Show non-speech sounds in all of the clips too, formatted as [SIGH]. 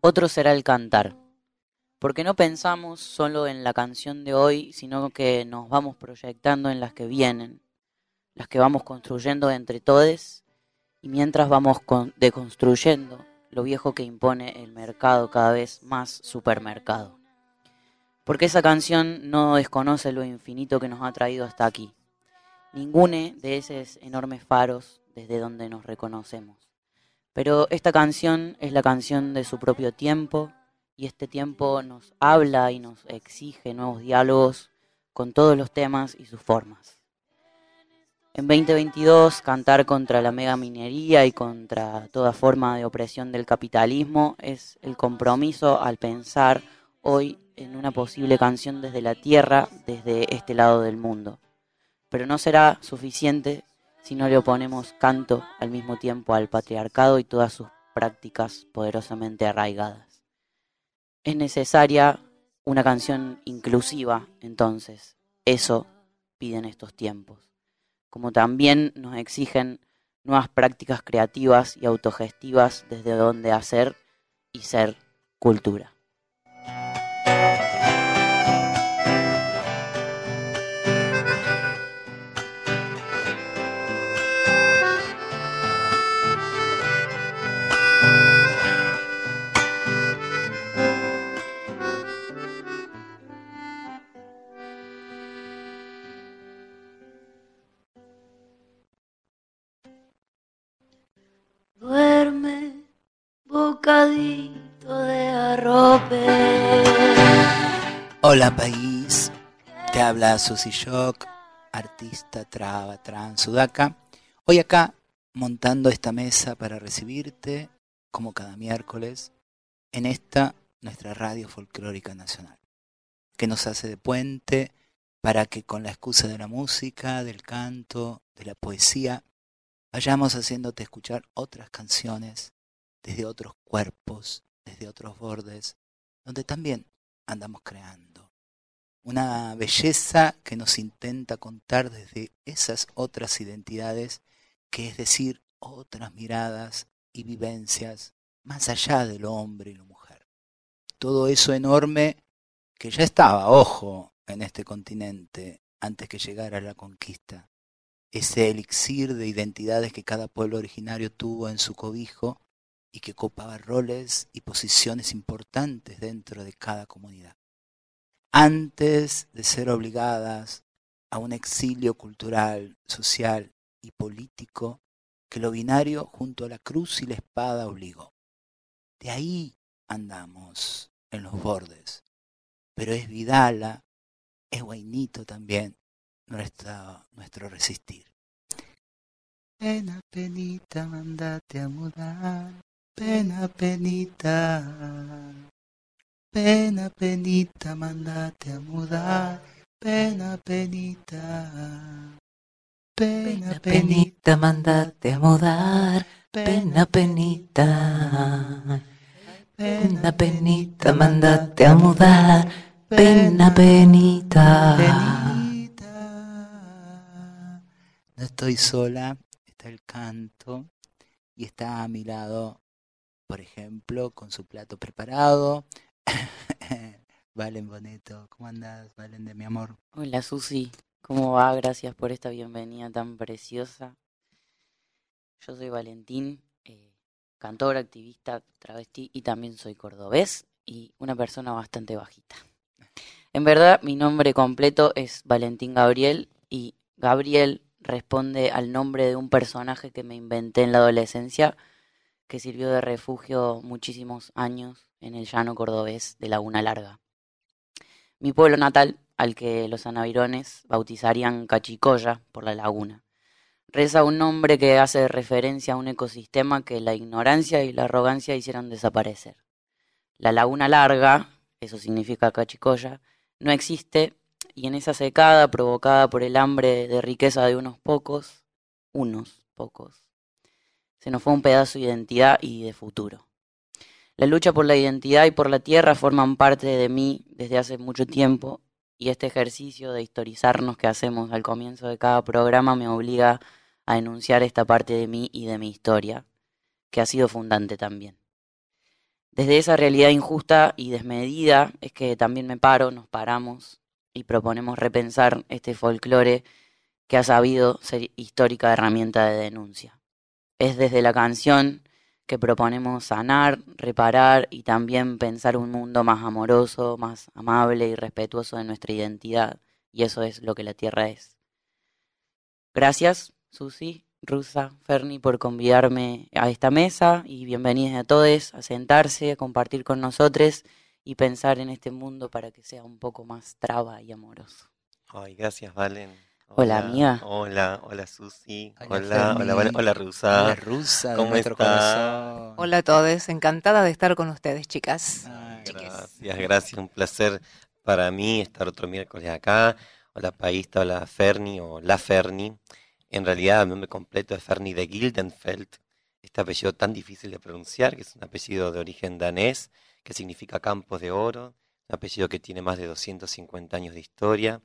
Otro será el cantar, porque no pensamos solo en la canción de hoy, sino que nos vamos proyectando en las que vienen, las que vamos construyendo entre todos y mientras vamos deconstruyendo lo viejo que impone el mercado cada vez más supermercado. Porque esa canción no desconoce lo infinito que nos ha traído hasta aquí, ningune de esos enormes faros desde donde nos reconocemos. Pero esta canción es la canción de su propio tiempo y este tiempo nos habla y nos exige nuevos diálogos con todos los temas y sus formas. En 2022, cantar contra la mega minería y contra toda forma de opresión del capitalismo es el compromiso al pensar hoy en una posible canción desde la tierra, desde este lado del mundo. Pero no será suficiente si no le oponemos canto al mismo tiempo al patriarcado y todas sus prácticas poderosamente arraigadas. Es necesaria una canción inclusiva, entonces. Eso piden estos tiempos como también nos exigen nuevas prácticas creativas y autogestivas desde donde hacer y ser cultura. Hola país, te habla Susy Shock, artista traba, trans, sudaca. Hoy acá montando esta mesa para recibirte, como cada miércoles, en esta nuestra radio folclórica nacional, que nos hace de puente para que con la excusa de la música, del canto, de la poesía, vayamos haciéndote escuchar otras canciones desde otros cuerpos, desde otros bordes, donde también andamos creando una belleza que nos intenta contar desde esas otras identidades, que es decir, otras miradas y vivencias más allá del hombre y la mujer. Todo eso enorme que ya estaba, ojo, en este continente antes que llegara la conquista. Ese elixir de identidades que cada pueblo originario tuvo en su cobijo y que copaba roles y posiciones importantes dentro de cada comunidad antes de ser obligadas a un exilio cultural, social y político que lo binario junto a la cruz y la espada obligó. De ahí andamos en los bordes. Pero es Vidala, es Guainito también nuestro, nuestro resistir. Pena, penita, mandate a mudar. Pena, penita. Pena, penita, mandate a mudar. Pena, penita. Pena, penita, mandate a mudar. Pena, penita. Pena, penita, mandate a mudar. Pena, penita. No estoy sola, está el canto y está a mi lado, por ejemplo, con su plato preparado, [LAUGHS] Valen Boneto, ¿cómo andas? Valen de mi amor. Hola Susi, ¿cómo va? Gracias por esta bienvenida tan preciosa. Yo soy Valentín, eh, cantor, activista, travesti y también soy cordobés y una persona bastante bajita. En verdad, mi nombre completo es Valentín Gabriel y Gabriel responde al nombre de un personaje que me inventé en la adolescencia que sirvió de refugio muchísimos años en el llano cordobés de Laguna Larga. Mi pueblo natal, al que los anavirones bautizarían Cachicoya por la laguna, reza un nombre que hace referencia a un ecosistema que la ignorancia y la arrogancia hicieron desaparecer. La Laguna Larga, eso significa Cachicoya, no existe y en esa secada provocada por el hambre de riqueza de unos pocos, unos pocos, se nos fue un pedazo de identidad y de futuro. La lucha por la identidad y por la tierra forman parte de mí desde hace mucho tiempo y este ejercicio de historizarnos que hacemos al comienzo de cada programa me obliga a enunciar esta parte de mí y de mi historia, que ha sido fundante también. Desde esa realidad injusta y desmedida es que también me paro, nos paramos y proponemos repensar este folclore que ha sabido ser histórica herramienta de denuncia. Es desde la canción que proponemos sanar, reparar y también pensar un mundo más amoroso, más amable y respetuoso de nuestra identidad. Y eso es lo que la Tierra es. Gracias, Susi, Rusa, Ferni, por convidarme a esta mesa y bienvenidos a todos a sentarse, a compartir con nosotros y pensar en este mundo para que sea un poco más traba y amoroso. Ay, gracias, Valen. Hola, amiga. Hola, hola, Susi. Hola, Hola, hola. Hola, Rusa. La rusa de ¿Cómo nuestro está? corazón. Hola a todos, encantada de estar con ustedes, chicas. Ay, Gracias, gracias. Un placer para mí estar otro miércoles acá. Hola, Paísta, hola, Ferni o La Ferni. En realidad, mi nombre completo es Ferni de Gildenfeld. Este apellido tan difícil de pronunciar, que es un apellido de origen danés, que significa campos de oro. Un apellido que tiene más de 250 años de historia.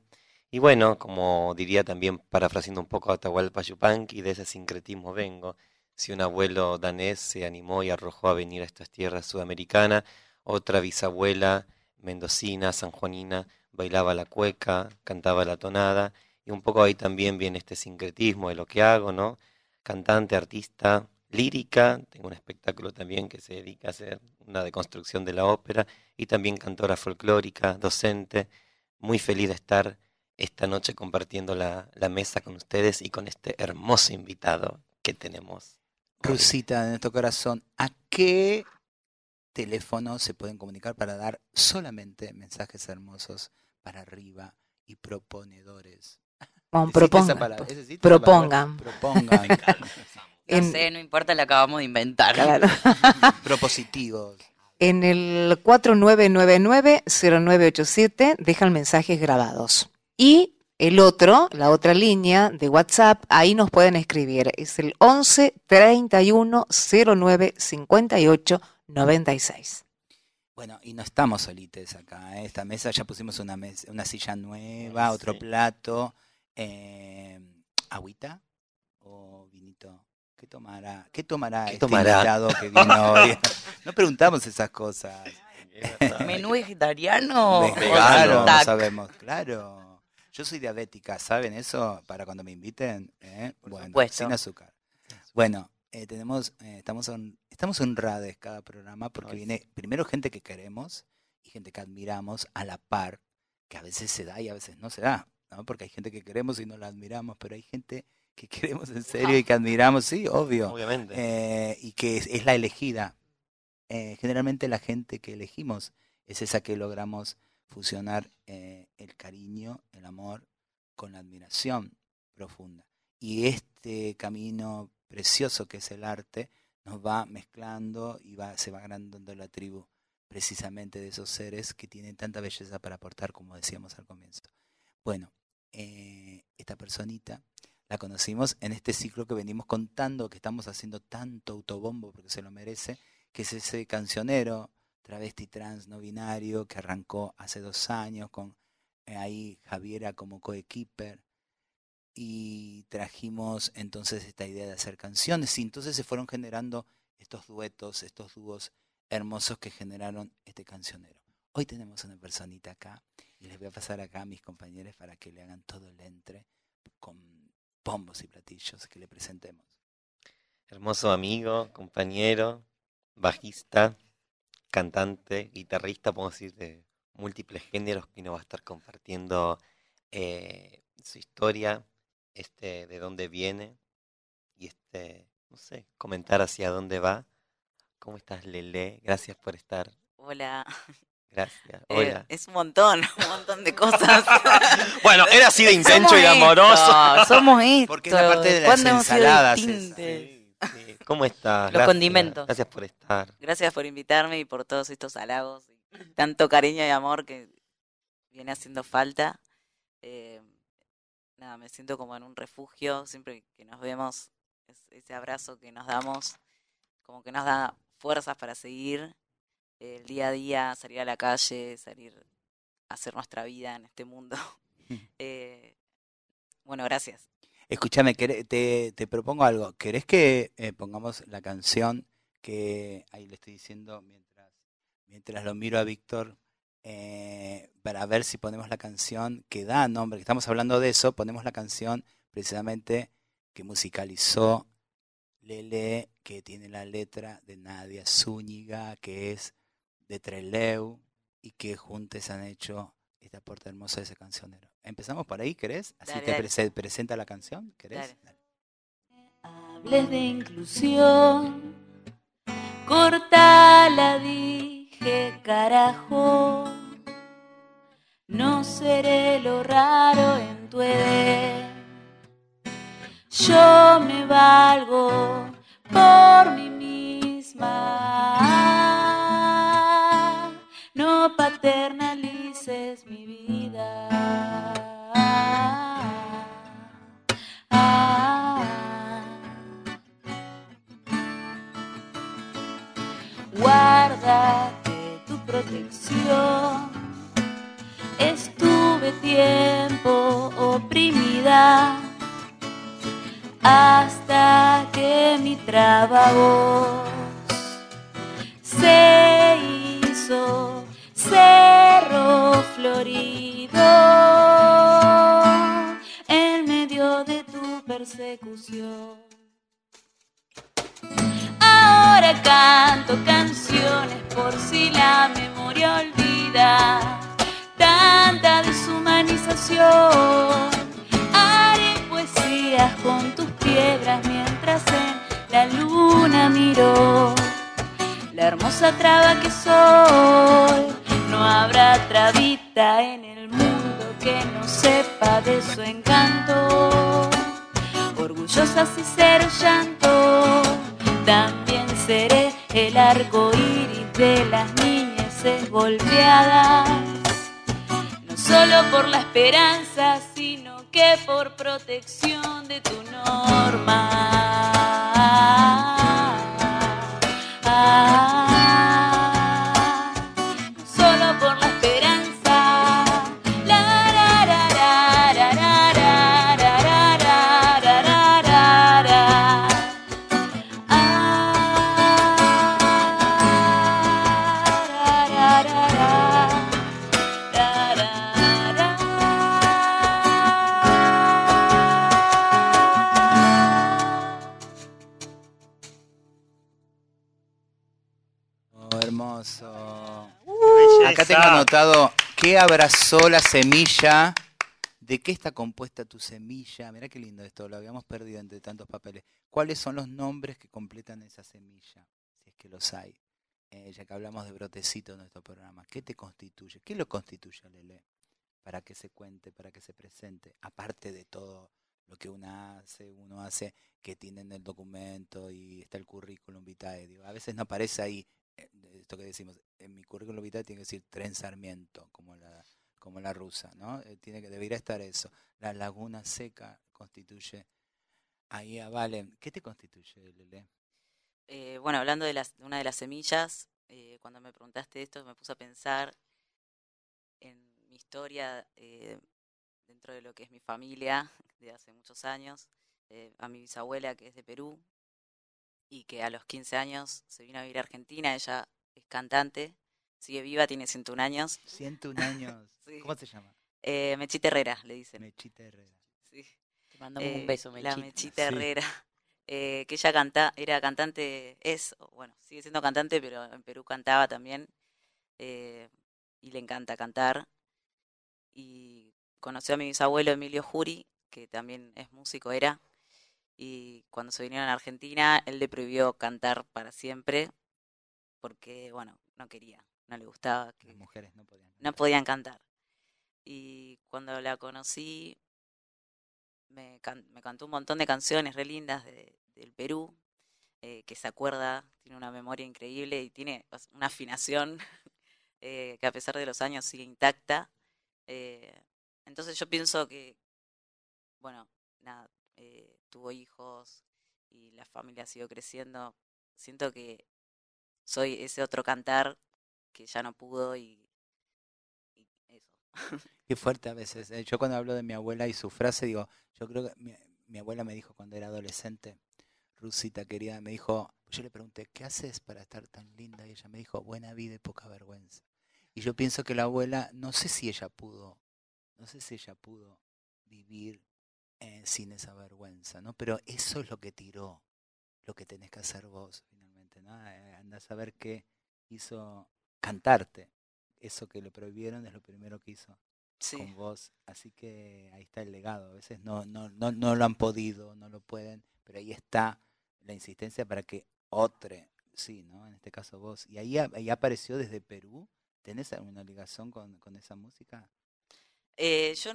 Y bueno, como diría también, parafraseando un poco a Atahualpa Yupanqui, de ese sincretismo vengo. Si un abuelo danés se animó y arrojó a venir a estas tierras sudamericanas, otra bisabuela mendocina, sanjuanina, bailaba la cueca, cantaba la tonada, y un poco ahí también viene este sincretismo de lo que hago, ¿no? Cantante, artista, lírica, tengo un espectáculo también que se dedica a hacer una deconstrucción de la ópera, y también cantora folclórica, docente, muy feliz de estar esta noche compartiendo la, la mesa con ustedes y con este hermoso invitado que tenemos. Rusita de nuestro corazón, ¿a qué teléfono se pueden comunicar para dar solamente mensajes hermosos para arriba y proponedores? Bueno, ¿Existe esa propongan, palabra? pues, ¿Existe esa palabra? propongan. Propongan. [LAUGHS] No En- sé, no importa, la acabamos de inventar. Claro. [LAUGHS] Propositivos. En el 4999-0987 dejan mensajes grabados. Y el otro, la otra línea de WhatsApp, ahí nos pueden escribir. Es el 11 31 09 58 96. Bueno, y no estamos solites acá. ¿eh? Esta mesa ya pusimos una, mesa, una silla nueva, otro plato. Eh, ¿Agüita o vinito? ¿Qué tomará? ¿Qué tomará ¿Qué este tomará? invitado que vino hoy? [LAUGHS] No preguntamos esas cosas. [LAUGHS] ¿Menú vegetariano? Ve- o Claro, no sabemos. Claro. Yo soy diabética, ¿saben eso? Para cuando me inviten. ¿eh? Por Bueno, supuesto. sin azúcar. Bueno, eh, tenemos, eh, estamos, hon- estamos honrados cada programa porque viene primero gente que queremos y gente que admiramos a la par, que a veces se da y a veces no se da, ¿no? Porque hay gente que queremos y no la admiramos, pero hay gente que queremos en serio y que [LAUGHS] admiramos, sí, obvio, Obviamente. eh, y que es, es la elegida. Generalmente la gente que elegimos es esa que logramos fusionar eh, el cariño, el amor, con la admiración profunda. Y este camino precioso que es el arte nos va mezclando y va, se va agrandando la tribu precisamente de esos seres que tienen tanta belleza para aportar, como decíamos al comienzo. Bueno, eh, esta personita la conocimos en este ciclo que venimos contando, que estamos haciendo tanto autobombo porque se lo merece, que es ese cancionero travesti trans no binario que arrancó hace dos años con eh, ahí Javiera como coequiper y trajimos entonces esta idea de hacer canciones y entonces se fueron generando estos duetos, estos dúos hermosos que generaron este cancionero. Hoy tenemos una personita acá y les voy a pasar acá a mis compañeros para que le hagan todo el entre con bombos y platillos que le presentemos. Hermoso amigo, compañero, bajista, cantante, guitarrista, podemos decir, de múltiples géneros que nos va a estar compartiendo eh, su historia, este, de dónde viene y este, no sé, comentar hacia dónde va. ¿Cómo estás, Lele? Gracias por estar. Hola. [LAUGHS] Gracias. Eh, Hola. es un montón, [LAUGHS] un montón de cosas. [LAUGHS] Bueno, era así de intenso Somos y amoroso. esto, Somos esto. Porque es la parte de las ¿Cuándo hemos sido ensaladas. Sí. ¿Cómo estás? Los Gracias. condimentos. Gracias por estar. Gracias por invitarme y por todos estos halagos y tanto cariño y amor que viene haciendo falta. Eh, nada, me siento como en un refugio siempre que nos vemos, es- ese abrazo que nos damos, como que nos da fuerzas para seguir eh, el día a día, salir a la calle, salir a hacer nuestra vida en este mundo. [LAUGHS] Eh, bueno, gracias. Escúchame, te, te propongo algo. ¿Querés que eh, pongamos la canción que ahí le estoy diciendo mientras, mientras lo miro a Víctor, eh, para ver si ponemos la canción que da nombre, que estamos hablando de eso, ponemos la canción precisamente que musicalizó Lele, que tiene la letra de Nadia Zúñiga, que es de Treleu, y que juntos han hecho esta puerta hermosa de ese cancionero. Empezamos por ahí, ¿querés? Así Dale, te dale. prese- presenta la canción, ¿querés? Dale. Hables de inclusión, cortala, dije, carajo. No seré lo raro en tu edad. Yo me valgo por mí misma. No paternalices mi vida. Ah. Guárdate tu protección. Estuve tiempo oprimida hasta que mi trabajo se hizo cerro florido en medio de tu persecución. Ahora canto canciones por si la memoria olvida tanta deshumanización. Haré poesías con tus piedras mientras en la luna miro la hermosa traba que soy. No habrá trabita en el mundo que no sepa de su encanto. Orgullosa si seré llanto, también seré el arco iris de las niñeces golpeadas. No solo por la esperanza, sino que por protección de tu norma. Ah, tengo anotado qué abrazó la semilla. ¿De qué está compuesta tu semilla? Mirá qué lindo esto, lo habíamos perdido entre tantos papeles. ¿Cuáles son los nombres que completan esa semilla? Si es que los hay. Eh, ya que hablamos de brotecito en nuestro programa. ¿Qué te constituye? ¿Qué lo constituye, Lele? Para que se cuente, para que se presente. Aparte de todo lo que uno hace, uno hace que tiene en el documento y está el currículum vitae. Digo, a veces no aparece ahí esto que decimos, en mi currículum vitae tiene que decir tren Sarmiento, como la, como la rusa, ¿no? Eh, tiene que, debería estar eso. La laguna seca constituye ahí a Valen. ¿Qué te constituye, Lele? Eh, bueno, hablando de, las, una de las semillas, eh, cuando me preguntaste esto, me puse a pensar en mi historia eh, dentro de lo que es mi familia [LAUGHS] de hace muchos años, eh, a mi bisabuela que es de Perú y que a los 15 años se vino a vivir a Argentina, ella es cantante, sigue viva, tiene 101 años, 101 años. [LAUGHS] Sí. ¿Cómo se llama? eh, Mechita Herrera, le dicen. Mechita Herrera. Sí. Te mandamos Eh, un beso, La Mechita. Mechita Sí. Herrera, [LAUGHS] eh, que ella canta, era cantante, es, bueno, sigue siendo cantante, pero en Perú cantaba también, eh, y le encanta cantar. Y conoció a mi bisabuelo Emilio Juri, que también es músico, era, y cuando se vinieron a Argentina, él le prohibió cantar para siempre, porque, bueno, no quería, no le gustaba que Las mujeres no podían. no cantar. podían cantar. Y cuando la conocí, me, can- me cantó un montón de canciones re lindas de- del Perú, eh, que se acuerda, tiene una memoria increíble y tiene una afinación [LAUGHS] eh, que a pesar de los años sigue intacta. Eh, entonces yo pienso que, bueno, nada, eh, tuvo hijos y la familia siguió creciendo. Siento que soy ese otro cantar que ya no pudo y, y eso. [LAUGHS] Qué fuerte a veces. eh. Yo cuando hablo de mi abuela y su frase, digo, yo creo que mi, mi abuela me dijo cuando era adolescente, Rusita querida, me dijo, yo le pregunté, ¿qué haces para estar tan linda? Y ella me dijo, buena vida y poca vergüenza. Y yo pienso que la abuela, no sé si ella pudo, no sé si ella pudo vivir eh, sin esa vergüenza, ¿no? Pero eso es lo que tiró, lo que tenés que hacer vos finalmente, ¿no? Eh, anda a saber qué hizo cantarte. Eso que le prohibieron es lo primero que hizo Sí. con vos. Así que ahí está el legado. A veces no, no, no, no lo han podido, no lo pueden, pero ahí está la insistencia para que otro, sí, ¿no? En este caso vos. Y ahí, ahí apareció desde Perú. ¿Tenés alguna ligación con, con esa música? Eh, yo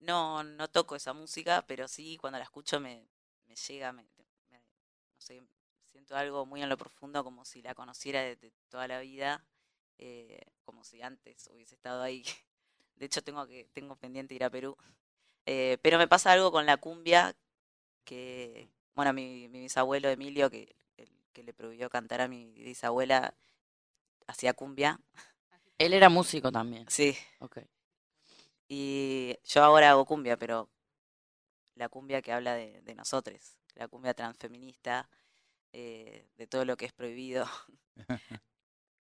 no, no toco esa música, pero sí cuando la escucho me, me llega, me, me- no sé, siento algo muy en lo profundo, como si la conociera de, de toda la vida, eh, como si antes hubiese estado ahí. [LAUGHS] De hecho, tengo que tengo pendiente ir a Perú. Eh, pero me pasa algo con la cumbia que, bueno, mi, mi bisabuelo Emilio, que, el que le prohibió cantar a mi bisabuela, hacía cumbia. Él era músico también. Sí, Ok. Y yo ahora hago cumbia, pero la cumbia que habla de, de nosotros, la cumbia transfeminista, eh, de todo lo que es prohibido. [LAUGHS] [LAUGHS]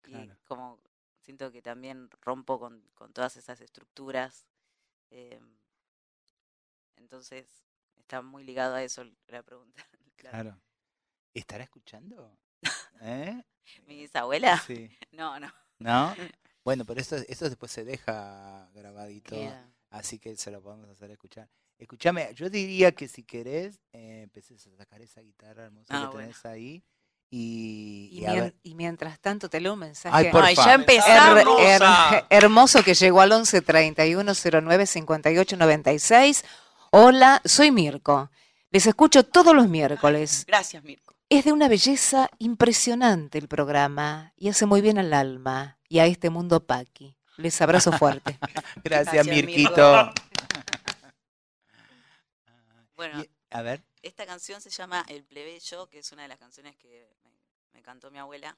Y como siento que también rompo con, con todas esas estructuras. eh, entonces, está muy ligado a eso la pregunta. [LAUGHS] claro. Claro. ¿Estará escuchando? ¿Eh? ¿Mi bisabuela? Sí. No, no. ¿No? Bueno, pero eso, eso después se deja grabadito. Queda. Así que se lo podemos hacer escuchar. Escúchame, yo diría que si querés, eh, empieces a sacar esa guitarra hermosa Ah, que bueno. tenés ahí. Y, Y, y a mien- ver. y mientras tanto te leo un mensaje Ay, por Ay, favor. ya her- empezamos. her- [LAUGHS] hermoso que llegó al 11 31 09 58 96. Hola, soy Mirko. Les escucho todos los miércoles. Gracias, Mirko. Es de una belleza impresionante el programa y hace muy bien al alma y a este mundo paqui. Les abrazo fuerte. [LAUGHS] Gracias, Gracias, Mirquito. [LAUGHS] Bueno, a ver. Esta canción se llama El plebeyo, que es una de las canciones que me, me cantó mi abuela.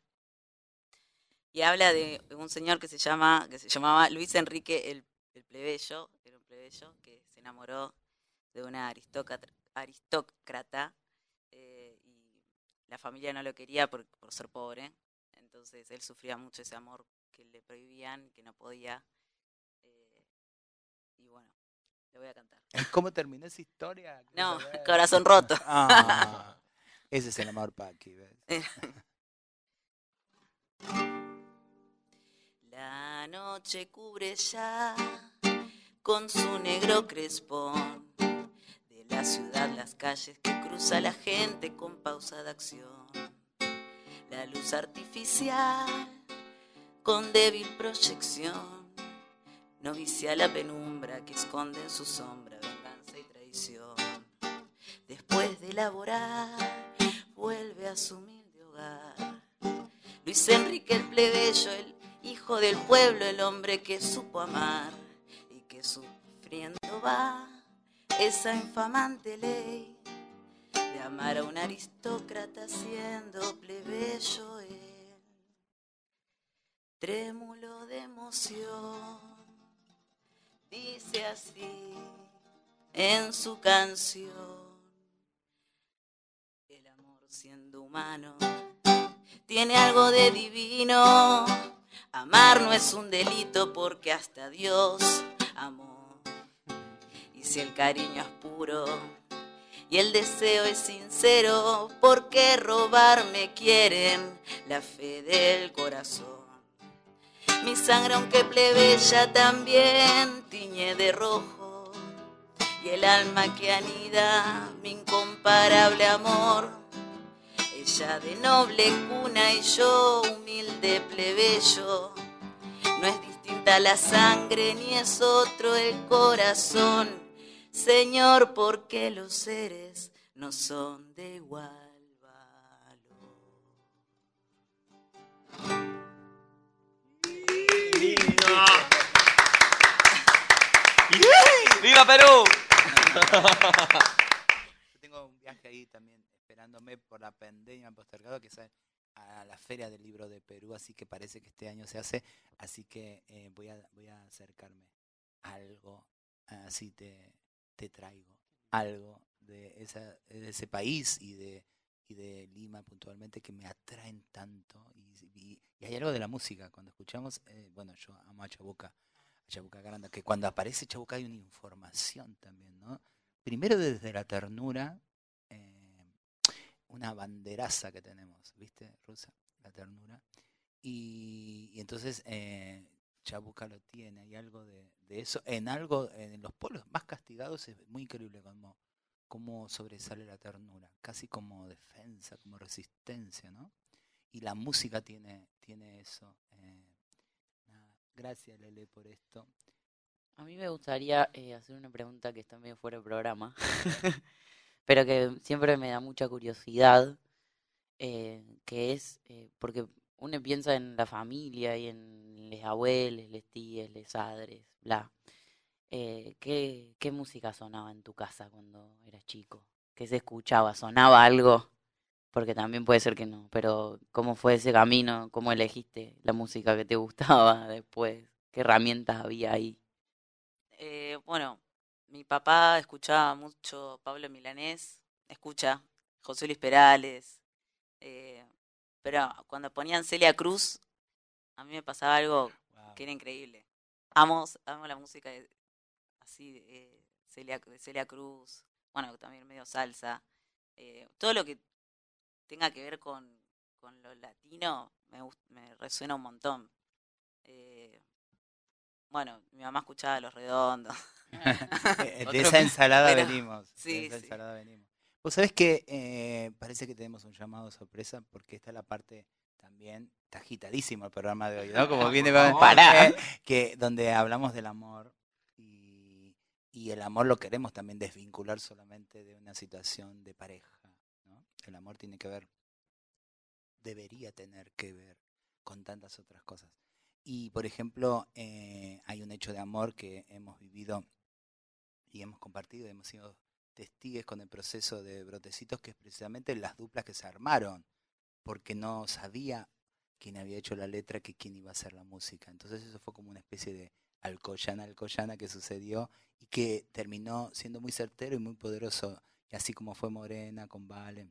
Y habla de un señor que se llama, que se llamaba Luis Enrique el, el plebeyo, era un plebeyo que se enamoró de una aristócrata, la familia no lo quería por, por ser pobre. Entonces él sufría mucho ese amor que le prohibían, que no podía. eh, y bueno, le voy a cantar. ¿Cómo terminó esa historia? [LAUGHS] No, [LAUGHS] corazón roto. [LAUGHS] Ah, ese es el amor Paqui, ¿ves? La noche cubre ya con su negro crespón de la ciudad las calles que cruza la gente con pausada acción. La luz artificial con débil proyección no vicia la penumbra que esconde en su sombra venganza y traición. Después de laborar, vuelve a su humilde hogar. Luis Enrique el plebeyo, el hijo del pueblo, el hombre que supo amar y que sufriendo va esa infamante ley de amar a un aristócrata siendo plebeyo él. Trémulo de emoción, dice así en su canción. El amor siendo humano tiene algo de divino. Amar no es un delito porque hasta Dios amó. Si el cariño es puro y el deseo es sincero, ¿por qué robarme quieren la fe del corazón? Mi sangre, aunque plebeya, también tiñe de rojo. Y el alma que anida mi incomparable amor ella de noble cuna y yo humilde plebeyo. No es distinta la sangre ni es otro el corazón. Señor, porque los seres no son de igual valor. ¡Viva Perú! Yo tengo un viaje ahí también esperándome por la pandemia postergado que es a- la Feria del Libro de Perú, así que parece que este año se hace, así que eh, voy, a, voy a acercarme a algo, así te, te traigo algo de, esa, de ese país y de, y de Lima puntualmente que me atraen tanto. Y, y- y hay algo de la música, cuando escuchamos, eh, bueno, yo amo a Chabuca, a Chabuca Granda, que cuando aparece Chabuca hay una información también, ¿no? Primero desde la ternura, eh, una banderaza que tenemos, ¿viste, Rusa? La ternura. Y, y entonces eh, Chabuca lo tiene, hay algo de, de eso. En algo, en los pueblos más castigados es muy increíble como, cómo sobresale la ternura, casi como defensa, como resistencia, ¿no? Y la música tiene, tiene eso. eh. Gracias, Lele, por esto. A mí me gustaría eh, hacer una pregunta que está medio fuera del programa, [LAUGHS] pero que siempre me da mucha curiosidad, eh, que es, eh, porque uno piensa en la familia y en los abuelos, les tías, les padres, bla. Eh, ¿qué, qué música sonaba en tu casa cuando eras chico? ¿Qué se escuchaba? ¿Sonaba algo? Porque también puede ser que no, pero ¿cómo fue ese camino? ¿Cómo elegiste la música que te [LAUGHS] gustaba después? ¿Qué herramientas había ahí? Eh, bueno, mi papá escuchaba mucho Pablo Milanés, escucha José Luis Perales, eh, pero cuando ponían Celia Cruz, a mí me pasaba algo Wow. que era increíble. Amo, amo la música de, así de eh, Celia, de Celia Cruz, bueno, también medio salsa, eh, todo lo que tenga que ver con, con lo latino me, me resuena un montón. Eh, bueno, mi mamá escuchaba Los Redondos. [LAUGHS] [LAUGHS] De esa ensalada pero- venimos. sí, de esa sí. ensalada venimos. Vos sabés que eh, parece que tenemos un llamado sorpresa porque está la parte también, está agitadísimo el programa de hoy, ¿no? Como [LAUGHS] viene. Pará. eh, que donde hablamos del amor y, y el amor lo queremos también desvincular solamente de una situación de pareja, ¿no? El amor tiene que ver, debería tener que ver con tantas otras cosas. Y por ejemplo, eh, hay un hecho de amor que hemos vivido y hemos compartido, hemos sido testigos con el proceso de brotecitos, que es precisamente las duplas que se armaron, porque no sabía quién había hecho la letra que quién iba a hacer la música. Entonces eso fue como una especie de alcoyana, alcoyana que sucedió y que terminó siendo muy certero y muy poderoso, y así como fue Morena con Vale,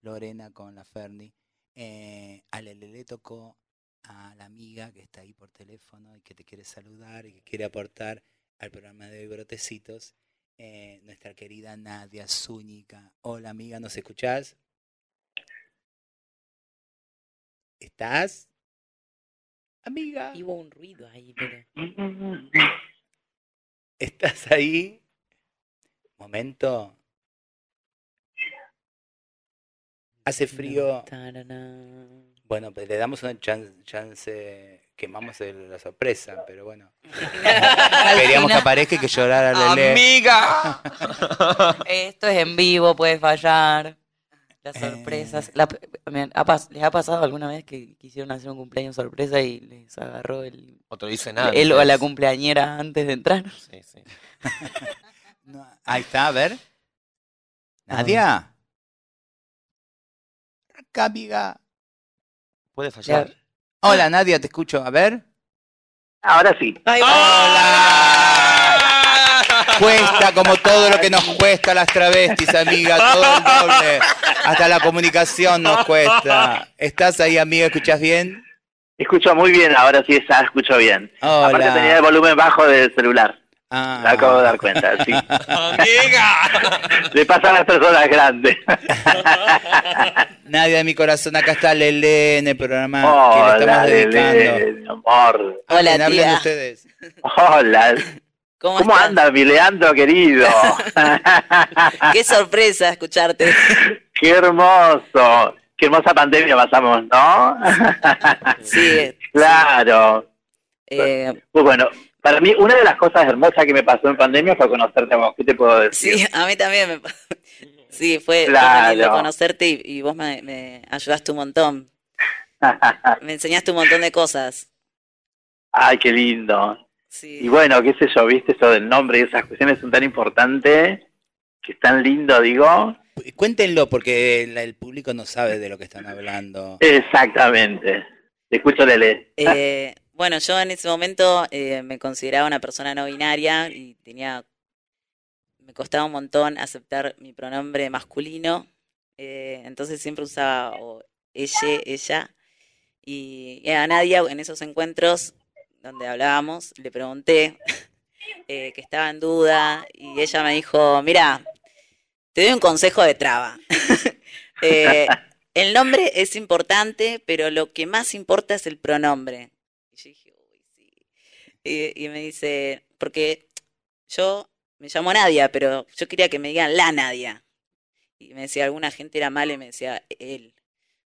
Lorena con la Ferni, eh, a tocó a la amiga que está ahí por teléfono y que te quiere saludar y que quiere aportar al programa de Brotecitos, eh, nuestra querida Nadia Zúñiga. Hola amiga, ¿nos escuchás? ¿Estás? Amiga, Hubo un ruido ahí, pero... ¿estás ahí? Momento. Hace frío. Bueno, pues le damos una chan- chance, quemamos el- la sorpresa, pero bueno. Queríamos que aparezca y que llorara Lele. ¡Amiga! [LAUGHS] Esto es en vivo, puede fallar. Las Eh. sorpresas. La- me ha pas- ¿Les ha pasado alguna vez que quisieron hacer un cumpleaños sorpresa y les agarró el, Otro dice nada. él o la cumpleañera antes de entrar? Sí, sí. [LAUGHS] No, ahí está, a ver. Nadia. Acá, amiga. Puede fallar. Hola, Nadia, te escucho. A ver. Ahora sí. ¡Hola! [LAUGHS] Cuesta como todo lo que nos cuesta las travestis, amiga, todo el doble. Hasta la comunicación nos cuesta. ¿Estás ahí, amiga? ¿Escuchás bien? Escucho muy bien, ahora sí escucho bien. Aparte tenía el volumen bajo del celular. Ah. Me acabo de dar cuenta, sí. ¡Amiga! [LAUGHS] Le pasa a las personas grandes. Nadia de mi corazón, acá está Lele en el programa que le Hola, estamos dedicando. Lele, mi amor. Hola, hablen tía. ustedes. Hola. ¿Cómo, ¿Cómo estás? anda mi Leandro querido? [LAUGHS] Qué sorpresa escucharte. Qué hermoso. Qué hermosa pandemia pasamos, ¿no? Sí, [LAUGHS] Claro. eh, Pues bueno, para mí una de las cosas hermosas que me pasó en pandemia fue conocerte a vos. ¿Qué te puedo decir? sí, a mí también me [LAUGHS] Sí, fue, Claro. conocerte y, y vos me, me ayudaste un montón. [LAUGHS] Me enseñaste un montón de cosas. Ay, qué lindo. Sí. Y bueno, qué sé yo, viste eso del nombre y esas cuestiones son tan importantes, que es tan lindo, digo. Cuéntenlo porque el, el público no sabe de lo que están hablando. Exactamente. Te escucho, Lele. Eh, bueno, yo en ese momento eh, me consideraba una persona no binaria y tenía, me costaba un montón aceptar mi pronombre masculino Eh, entonces siempre usaba ella, ella. Y, a Nadia en esos encuentros donde hablábamos, le pregunté [LAUGHS] eh, que estaba en duda y ella me dijo, mira, te doy un consejo de traba. [LAUGHS] Eh, el nombre es importante, pero lo que más importa es el pronombre. Y yo dije, uy, sí. Y, y me dice, porque yo me llamo Nadia, pero yo quería que me digan la Nadia. Y me decía, alguna gente era mala y me decía él.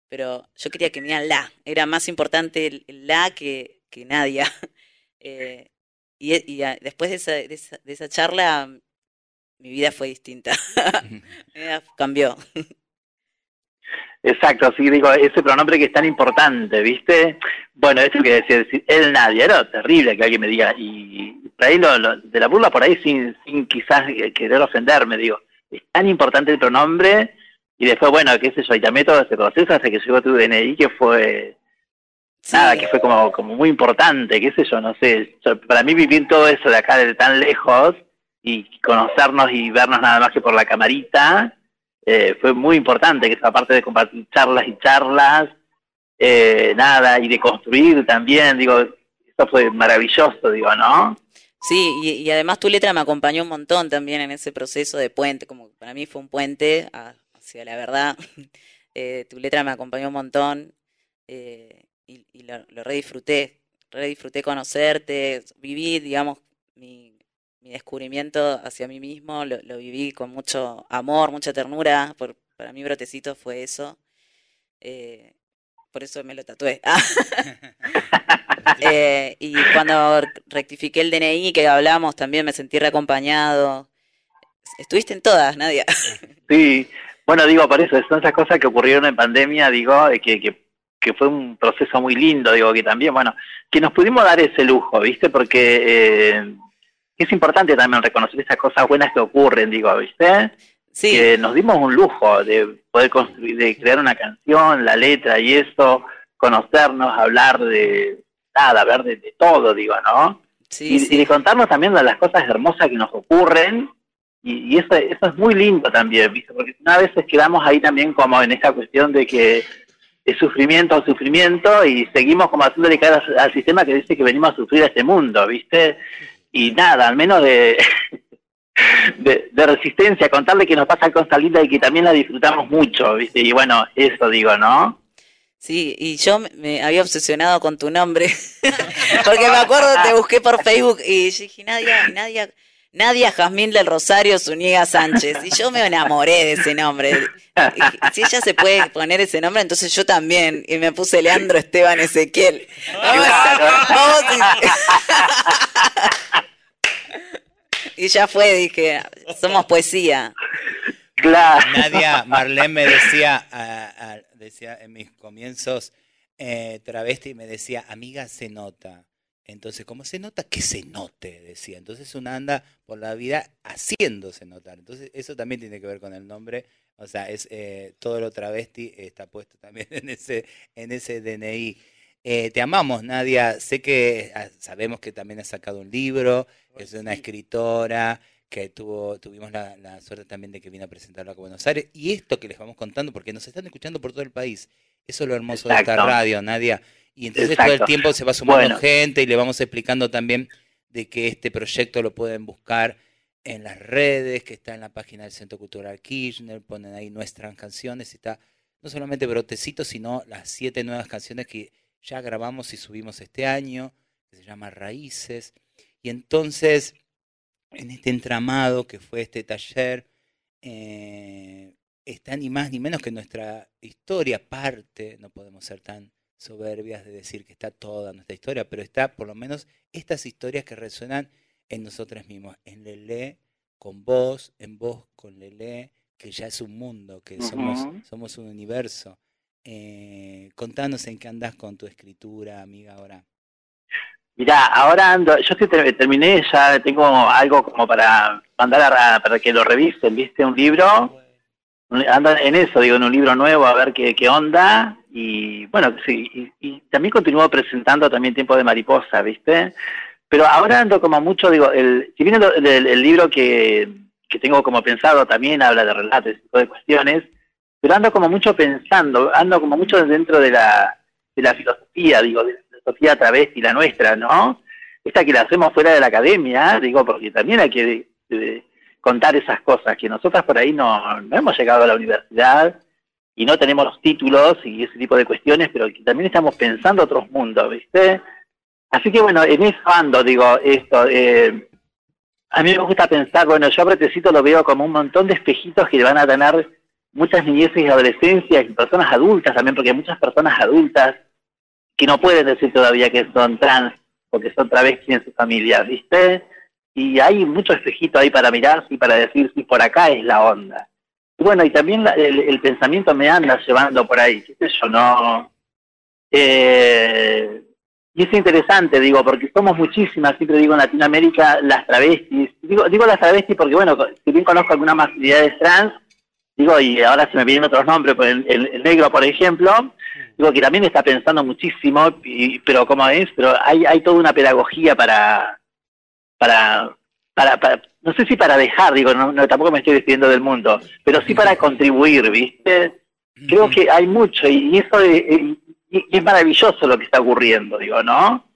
Pero yo quería que me digan la. Era más importante el, la que, que Nadia. [LAUGHS] Eh, y, y después de esa, de, esa, de esa charla, mi vida fue distinta. [LAUGHS] cambió. [LAUGHS] Exacto, sí, digo, ese pronombre que es tan importante, ¿viste? Bueno, eso que decía, decir, él nadie, era terrible que alguien me diga, y por ahí lo, lo, de la burla por ahí sin, sin quizás querer ofenderme, digo, es tan importante el pronombre, y después, bueno, qué sé yo, y también todo ese proceso hasta que llegó tu DNI, que fue, sí. nada, que fue como, como muy importante, qué sé yo, no sé, yo, para mí vivir todo eso de acá, de tan lejos, y conocernos y vernos nada más que por la camarita, eh, fue muy importante, que esa parte de compartir charlas y charlas, eh, nada, y de construir también, digo, eso fue maravilloso, digo, ¿no? Sí, y, y, además tu letra me acompañó un montón también en ese proceso de puente, como para mí fue un puente hacia la verdad. [LAUGHS] Eh, tu letra me acompañó un montón eh, y, y, lo, lo re disfruté, re disfruté conocerte, viví, digamos, mi, mi descubrimiento hacia mí mismo lo, lo, viví con mucho amor, mucha ternura. Por, para mí Brotecito fue eso. Eh, por eso me lo tatué. [LAUGHS] eh, y cuando rectifiqué el DNI que hablamos también me sentí reacompañado. Estuviste en todas, Nadia. [LAUGHS] sí, bueno, digo, por eso, son esas cosas que ocurrieron en pandemia, digo, que, que, que fue un proceso muy lindo, digo, que también, bueno, que nos pudimos dar ese lujo, ¿viste? Porque... Eh, es importante también reconocer esas cosas buenas que ocurren, digo, ¿viste? Sí. Que nos dimos un lujo de poder construir, de crear una canción, la letra y eso, conocernos, hablar de nada, hablar de, de todo, digo, ¿no? Sí, y, sí. y, de contarnos también de las cosas hermosas que nos ocurren, y, y eso, eso es muy lindo también, ¿viste? Porque a veces quedamos ahí también como en esa cuestión de que es sufrimiento sufrimiento y seguimos como haciéndole caer al, al sistema que dice que venimos a sufrir a este mundo, ¿viste? Y nada, al menos de, [LAUGHS] de, de, resistencia, contarle que nos pasa cosas lindas y que también la disfrutamos mucho, ¿viste? Y bueno, eso digo, ¿no? Sí, y yo me había obsesionado con tu nombre, [LAUGHS] porque me acuerdo, te busqué por Facebook y dije, Nadia, Nadia, Nadia Jazmín del Rosario Zuniga Sánchez, y yo me enamoré de ese nombre. Si ella se puede poner ese nombre, entonces yo también, y me puse Leandro Esteban Ezequiel. [LAUGHS] Vamos, y ya fue, dije, somos poesía. Claro. Nadia Marlene me decía, a, a, decía en mis comienzos, eh, travesti me decía, amiga, se nota. Entonces, ¿cómo se nota? Que se note, decía. Entonces uno anda por la vida haciéndose notar. Entonces, eso también tiene que ver con el nombre. O sea, es eh, todo lo travesti está puesto también [LAUGHS] en ese, en ese DNI. Eh, te amamos, Nadia. Sé que ah, sabemos que también has sacado un libro, es una escritora que tuvo, tuvimos la, la, suerte también de que vino a presentarlo a Buenos Aires. Y esto que les vamos contando, porque nos están escuchando por todo el país. Eso es lo hermoso Exacto. de esta radio, Nadia. Y entonces Exacto. todo el tiempo se va sumando bueno. gente y le vamos explicando también de que este proyecto lo pueden buscar en las redes, que está en la página del Centro Cultural Kirchner, ponen ahí nuestras canciones, está no solamente Brotecito, sino las siete nuevas canciones que ya grabamos y subimos este año, que se llama Raíces. Y entonces, en este entramado que fue este taller, eh, está ni más ni menos que nuestra historia, parte, no podemos ser tan soberbias de decir que está toda nuestra historia, pero está por lo menos estas historias que resuenan en nosotros mismos, en Lele con vos, en vos con Lele, que ya es un mundo, que uh -huh. somos, somos un universo. Eh, contanos en qué andás con tu escritura, amiga, ahora. Mirá, ahora ando, yo sí terminé, ya tengo algo como para mandar a, para que lo revisen, ¿viste? Un libro, ando en eso, digo, en un libro nuevo, a ver qué, qué onda, y bueno, sí, y, y también continúo presentando también Tiempo de Mariposa, ¿viste? Pero ahora ando como mucho, digo, el, si bien el, el, el libro que, que tengo como pensado también habla de relatos, tipo de cuestiones, pero ando como mucho pensando, ando como mucho dentro de la, de la filosofía, digo, de la filosofía travesti, la nuestra, ¿no? Esta que la hacemos fuera de la academia, digo, porque también hay que eh, contar esas cosas, que nosotras por ahí no, no hemos llegado a la universidad y no tenemos los títulos y ese tipo de cuestiones, pero que también estamos pensando otros mundos, ¿viste? Así que bueno, en eso ando, digo, esto. Eh, a mí me gusta pensar, bueno, yo a Bretecito lo veo como un montón de espejitos que van a tener muchas niñeces y adolescencias y personas adultas también, porque hay muchas personas adultas que no pueden decir todavía que son trans porque son travestis en su familia, ¿viste? Y hay mucho espejito ahí para mirarse y para decir si por acá es la onda. Y bueno, y también el, pensamiento me anda llevando por ahí, qué sé yo, no... Eh, y es interesante, digo, porque somos muchísimas, siempre digo en Latinoamérica, las travestis. Digo, digo las travestis porque, bueno, si bien conozco algunas masculinidades trans, digo, y ahora se me vienen otros nombres, pues el, negro, por ejemplo, digo que también está pensando muchísimo, pero como es, pero hay, hay toda una pedagogía para, para, para, no sé si para dejar, digo, no, tampoco me estoy despidiendo del mundo, pero sí para contribuir, ¿viste? Creo que hay mucho, y, eso de, y, es maravilloso lo que está ocurriendo, digo, ¿no?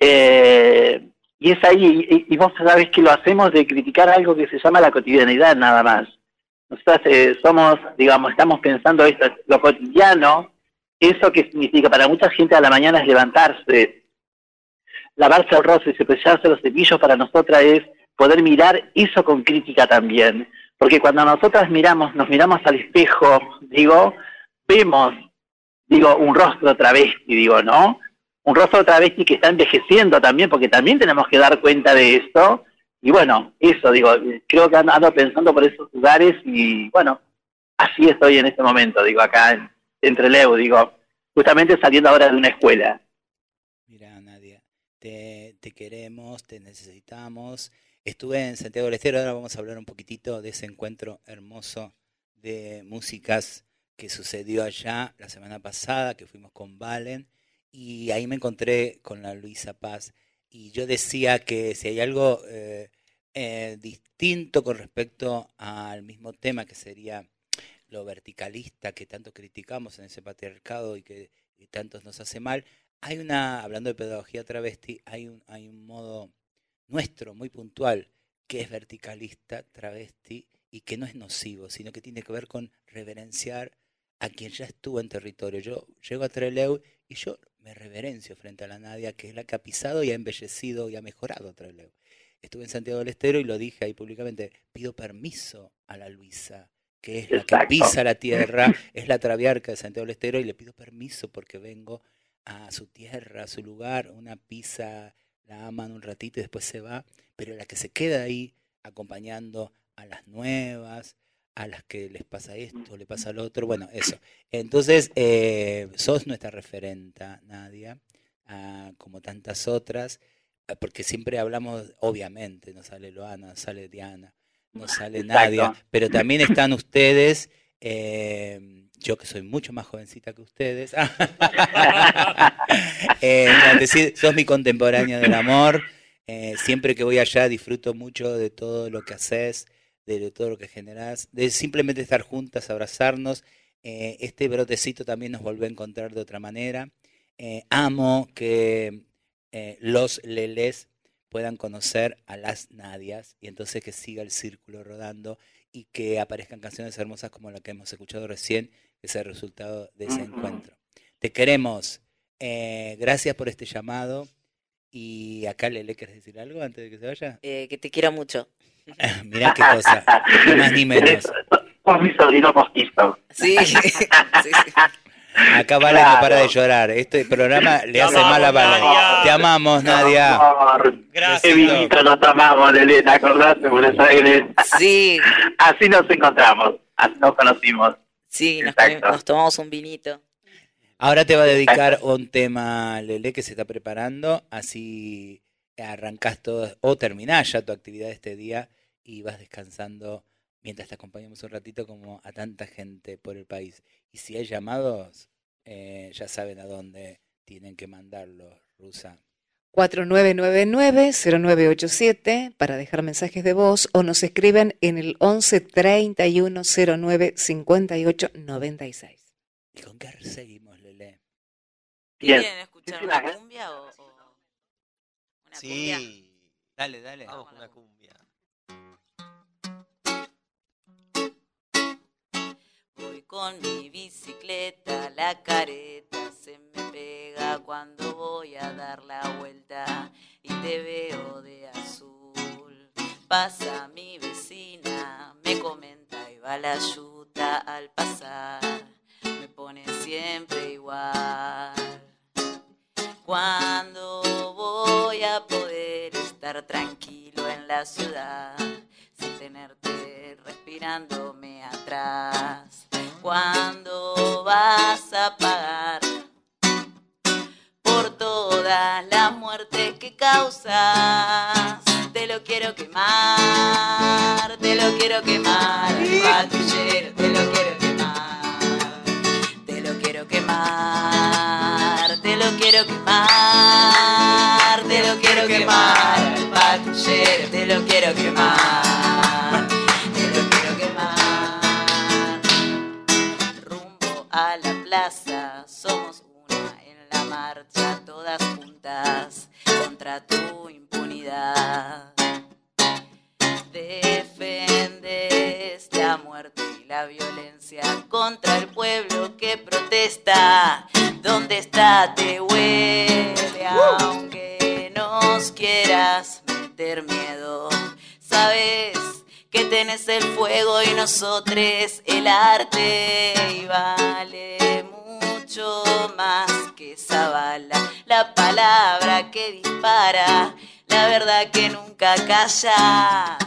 Eh, y es ahí, y, vos sabés que lo hacemos de criticar algo que se llama la cotidianidad nada más. Nosotros eh, somos, digamos, estamos pensando esto, lo cotidiano, eso que significa para mucha gente a la mañana es levantarse, lavarse el rostro y cepillarse los cepillos, para nosotras es poder mirar eso con crítica también. Porque cuando nosotras miramos, nos miramos al espejo, digo, vemos digo, un rostro travesti, digo, ¿no? Un rostro travesti que está envejeciendo también, porque también tenemos que dar cuenta de esto. Y bueno, eso, digo, creo que ando pensando por esos lugares y bueno, así estoy en este momento, digo, acá en, entre Leu, digo, justamente saliendo ahora de una escuela. Mira, Nadia, te, te queremos, te necesitamos. Estuve en Santiago del Estero, ahora vamos a hablar un poquitito de ese encuentro hermoso de músicas que sucedió allá la semana pasada, que fuimos con Valen, y ahí me encontré con la Luisa Paz. Y yo decía que si hay algo eh, eh, distinto con respecto al mismo tema, que sería lo verticalista que tanto criticamos en ese patriarcado y que tantos nos hace mal, hay una, hablando de pedagogía travesti, hay un, hay un modo nuestro muy puntual que es verticalista, travesti, y que no es nocivo, sino que tiene que ver con reverenciar a quien ya estuvo en territorio. Yo llego a Trelew y yo me reverencio frente a la Nadia, que es la que ha pisado y ha embellecido y ha mejorado Trelew. Estuve en Santiago del Estero y lo dije ahí públicamente, pido permiso a la Luisa, que es la que pisa la tierra, [LAUGHS] es la traviarca de Santiago del Estero y le pido permiso porque vengo a su tierra, a su lugar, una pisa, la aman un ratito y después se va, pero la que se queda ahí acompañando a las nuevas, a las que les pasa esto, le pasa lo otro, bueno, eso. Entonces, eh, sos nuestra referenta, Nadia, ah, como tantas otras, ah, porque siempre hablamos, obviamente, no sale Loana, no sale Diana, no [LAUGHS] sale Nadia, pero también están ustedes, eh, yo que soy mucho más jovencita que ustedes, [LAUGHS] eh, decir, sos mi contemporánea del amor, siempre que voy allá disfruto mucho de todo lo que haces, de todo lo que generás, de simplemente estar juntas, abrazarnos. Eh, este brotecito también nos vuelve a encontrar de otra manera. Eh, amo que eh, los leles puedan conocer a las Nadias y entonces que siga el círculo rodando y que aparezcan canciones hermosas como la que hemos escuchado recién, que es el resultado de ese encuentro. Te queremos. gracias por este llamado. Y acá, Lele, ¿quieres decir algo antes de que se vaya? que te quiero mucho. [LAUGHS] Mirá qué cosa, ni más ni menos. [LAUGHS] Con mi sobrino postizo. Sí, [LAUGHS] sí, sí. Acá Vale no para de llorar. Este programa le hace mal a Vale. Te amamos, Nadia. Gracias. Qué vinito nos amamos, Elena, ¿acordaste? Buenos Aires. Sí. Así nos encontramos, así nos conocimos. Sí, nos, nos, tomamos un vinito. Ahora te va a dedicar un tema, Lele, que se está preparando, así arrancás todo o terminás ya tu actividad este día y vas descansando mientras te acompañamos un ratito como a tanta gente por el país. Y si hay llamados, eh, ya saben a dónde tienen que mandarlos, Rusa. 4999-0987 para dejar mensajes de voz o nos escriben en el 11 31 09 58 96. ¿Y con qué seguimos, Lele? ¿Quieren escuchar una la- cumbia o, o una cumbia? Sí, Dale, dale. vamos con una cumbia. Voy con mi bicicleta, la careta se me pega cuando voy a dar la vuelta y te veo de azul. Pasa mi vecina, me comenta y va la yuta al pasar, me pone siempre igual. Cuando voy a poder estar tranquilo en la ciudad sin tenerte respirándome atrás. Cuando vas a pagar por todas las muertes que causas, te lo quiero quemar, te lo quiero quemar, patrullero, te lo quiero quemar, te lo quiero quemar, te lo quiero quemar, te lo quiero quemar, patrullero, te lo quiero quemar, te lo quiero quemar. Rumbo a la plaza, somos una en la marcha, todas juntas contra tu impunidad. Defendes la muerte y la violencia contra el pueblo que protesta. ¿Dónde está? Te huele, aunque nos quieras meter miedo. Sabes que tenés el fuego y nosotros el arte y vale mucho más que esa bala. La palabra que dispara, la verdad que nunca calla.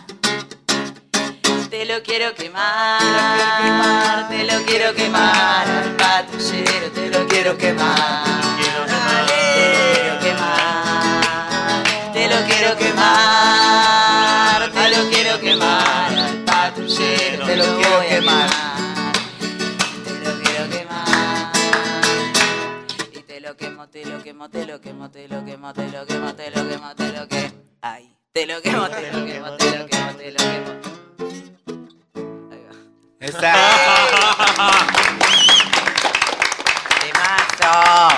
Te lo quiero quemar, te lo quiero quemar, al patrullero te lo quiero quemar. Te lo quiero quemar, te lo quiero quemar, te lo quiero quemar, al patrullero te lo quiero quemar. Te lo quiero quemar. Y te lo quemo, te lo quemo, te lo quemo, te lo quemo, te lo quemo, te lo quemo, te lo quemo. Ay, te lo quemo, te lo quemo, te lo quemo, te lo quemo. ¡Esa! ¡Temazo!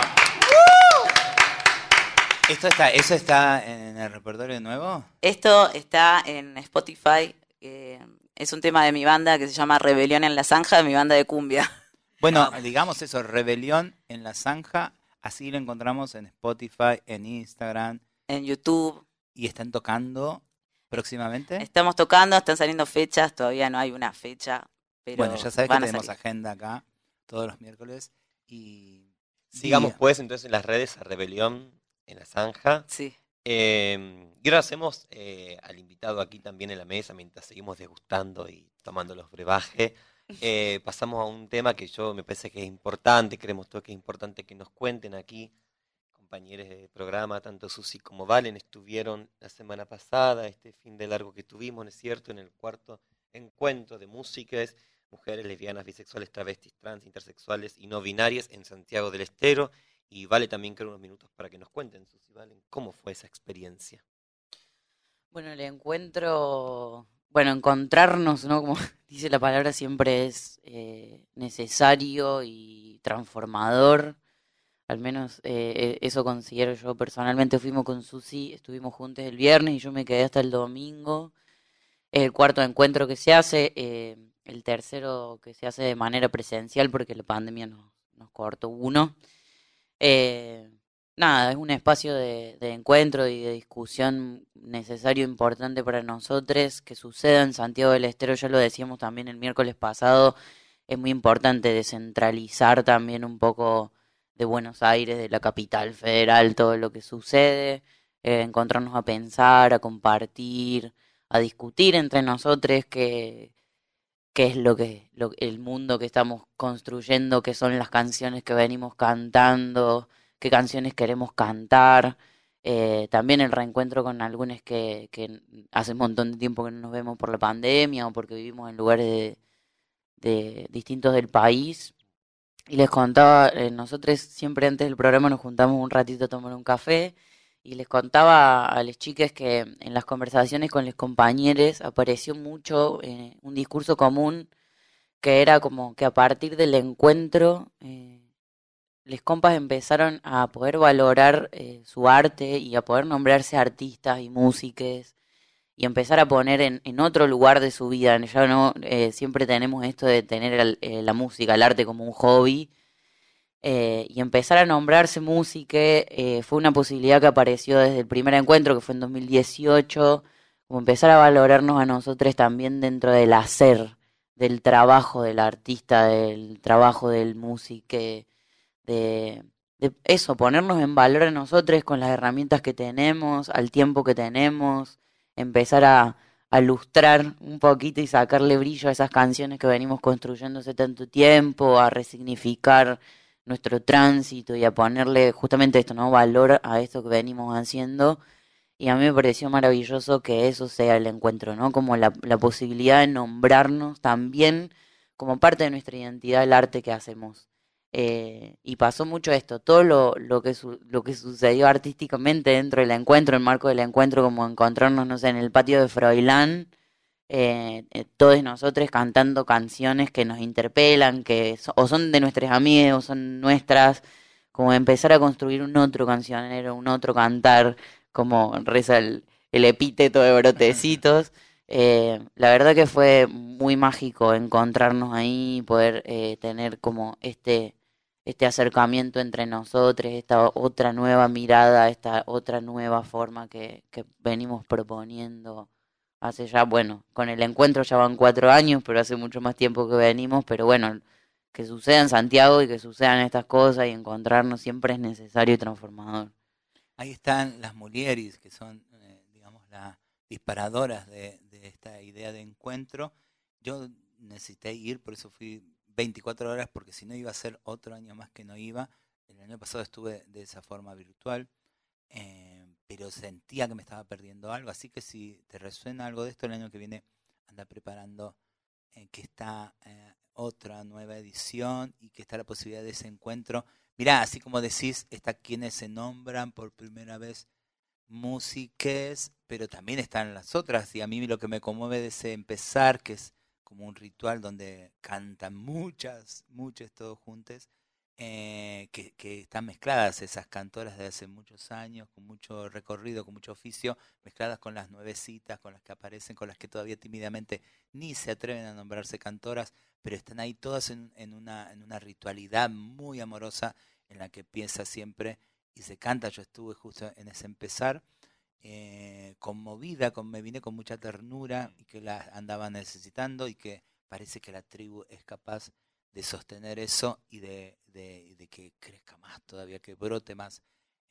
¿Esto está, ¿Eso está en el repertorio nuevo? Esto está en Spotify. eh, es un tema de mi banda que se llama Rebelión en la Zanja, mi banda de cumbia. Bueno, digamos eso, Rebelión en la Zanja, así lo encontramos en Spotify, en Instagram, En YouTube. y están tocando próximamente. Estamos tocando, están saliendo fechas, todavía no hay una fecha. Pero Bueno, ya sabes que tenemos salir. agenda acá todos los miércoles y Sigamos pues entonces en las redes a Rebelión en la Zanja. Sí. Eh, y ahora hacemos eh, al invitado aquí también en la mesa, mientras seguimos degustando y tomando los brebajes, [LAUGHS] eh, pasamos a un tema que yo me parece que es importante, creemos todos que es importante que nos cuenten aquí. Compañeros de programa, tanto Susi como Valen, estuvieron la semana pasada, este fin de largo que tuvimos, ¿no es cierto?, en el cuarto encuentro de músicas, mujeres lesbianas, bisexuales, travestis, trans, intersexuales y no binarias en Santiago del Estero. Y vale también creo unos minutos para que nos cuenten, Susi, Valen, cómo fue esa experiencia. Bueno, el encuentro, bueno, encontrarnos, ¿no? Como [LAUGHS] dice la palabra, siempre es eh, necesario y transformador. Al menos eh, eso considero yo personalmente. Fuimos con Susi, estuvimos juntos el viernes y yo me quedé hasta el domingo. Es el cuarto encuentro que se hace, eh, el tercero que se hace de manera presencial porque la pandemia nos, cortó uno. Eh, nada, es un espacio de, encuentro y de discusión necesario, importante para nosotros, que suceda en Santiago del Estero, ya lo decíamos también el miércoles pasado, es muy importante descentralizar también un poco de Buenos Aires, de la capital federal, todo lo que sucede, eh, encontrarnos a pensar, a compartir, a discutir entre nosotros qué, qué es lo que, el mundo que estamos construyendo, qué son las canciones que venimos cantando, qué canciones queremos cantar. Eh, también el reencuentro con algunos que, que hace un montón de tiempo que no nos vemos por la pandemia o porque vivimos en lugares de, de distintos del país. Y les contaba, eh, nosotros siempre antes del programa nos juntamos un ratito a tomar un café y les contaba a las chicas que en las conversaciones con los compañeros apareció mucho eh, un discurso común que era como que a partir del encuentro eh, les compas empezaron a poder valorar eh, su arte y a poder nombrarse artistas y músicos y empezar a poner en, en otro lugar de su vida. Ya no eh, siempre tenemos esto de tener eh, la música, el arte como un hobby. Eh, y empezar a nombrarse música eh, fue una posibilidad que apareció desde el primer encuentro, que fue en 2018, como empezar a valorarnos a nosotros también dentro del hacer, del trabajo del artista, del trabajo del músico, de, eso, ponernos en valor a nosotros con las herramientas que tenemos, al tiempo que tenemos, empezar a, a lustrar un poquito y sacarle brillo a esas canciones que venimos construyendo hace tanto tiempo, a resignificar nuestro tránsito y a ponerle justamente esto, ¿no? Valor a esto que venimos haciendo. Y a mí me pareció maravilloso que eso sea el encuentro, ¿no? Como la, la posibilidad de nombrarnos también como parte de nuestra identidad el arte que hacemos. Eh, y pasó mucho esto, todo lo, lo, que su- lo que sucedió artísticamente dentro del encuentro, en el marco del encuentro, como encontrarnos, no sé, en el patio de Froilán, eh, eh, todos nosotros cantando canciones que nos interpelan, que so- o son de nuestros amigos, o son nuestras, como empezar a construir un otro cancionero, un otro cantar, como reza el, el epíteto de brotecitos. [LAUGHS] Eh, la verdad que fue muy mágico encontrarnos ahí, poder eh, tener como este, este acercamiento entre nosotros, esta otra nueva mirada, esta otra nueva forma que, que venimos proponiendo hace ya, bueno, con el encuentro ya van cuatro años, pero hace mucho más tiempo que venimos, pero bueno, que suceda en Santiago y que sucedan estas cosas y encontrarnos siempre es necesario y transformador. Ahí están las mulieris, que son, eh, digamos, las disparadoras de, de esta idea de encuentro. Yo necesité ir, por eso fui 24 horas, porque si no iba a ser otro año más que no iba. El año pasado estuve de esa forma virtual, eh, pero sentía que me estaba perdiendo algo. Así que si te resuena algo de esto, el año que viene anda preparando eh, que está eh, otra nueva edición y que está la posibilidad de ese encuentro. Mirá, así como decís, está quienes se nombran por primera vez músiques, pero también están las otras. Y a mí lo que me conmueve de ese empezar, que es como un ritual donde cantan muchas, muchas todos juntos, eh, que, que están mezcladas esas cantoras de hace muchos años, con mucho recorrido, con mucho oficio, mezcladas con las nuevecitas, con las que aparecen, con las que todavía tímidamente ni se atreven a nombrarse cantoras, pero están ahí todas en, en una, en una ritualidad muy amorosa en la que piensa siempre y se canta. Yo estuve justo en ese empezar, eh, conmovida, con, me vine con mucha ternura y que la andaba necesitando y que parece que la tribu es capaz de sostener eso y de, de, de que crezca más todavía, que brote más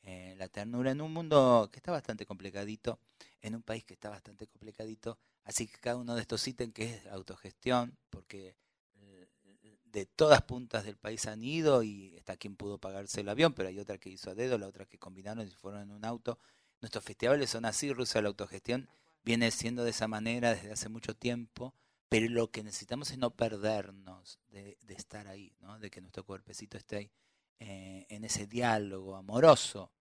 eh, la ternura en un mundo que está bastante complicadito, en un país que está bastante complicadito. Así que cada uno de estos ítems que es autogestión, porque eh, de todas puntas del país han ido y está quien pudo pagarse el avión, pero hay otra que hizo a dedo, la otra que combinaron y fueron en un auto. Nuestros festivales son así, Rusia, la autogestión viene siendo de esa manera desde hace mucho tiempo, pero lo que necesitamos es no perdernos de, estar ahí, ¿no? de que nuestro cuerpecito esté ahí, eh, en ese diálogo amoroso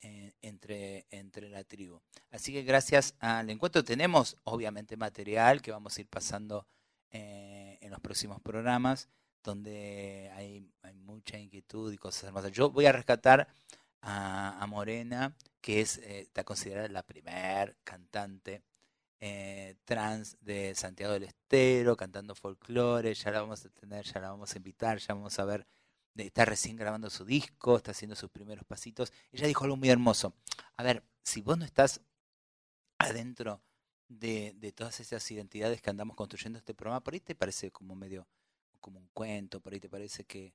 eh, entre, entre la tribu. Así que gracias al encuentro tenemos obviamente material que vamos a ir pasando eh, en los próximos programas, donde hay, mucha inquietud y cosas hermosas. Yo voy a rescatar a, a Morena, que es, está considerada la primer cantante eh, trans de Santiago del Estero, cantando folclore, ya la vamos a tener, ya la vamos a invitar, ya vamos a ver, está recién grabando su disco, está haciendo sus primeros pasitos. Ella dijo algo muy hermoso. A ver, si vos no estás adentro de, todas esas identidades que andamos construyendo este programa, por ahí te parece como medio, como un cuento, por ahí te parece que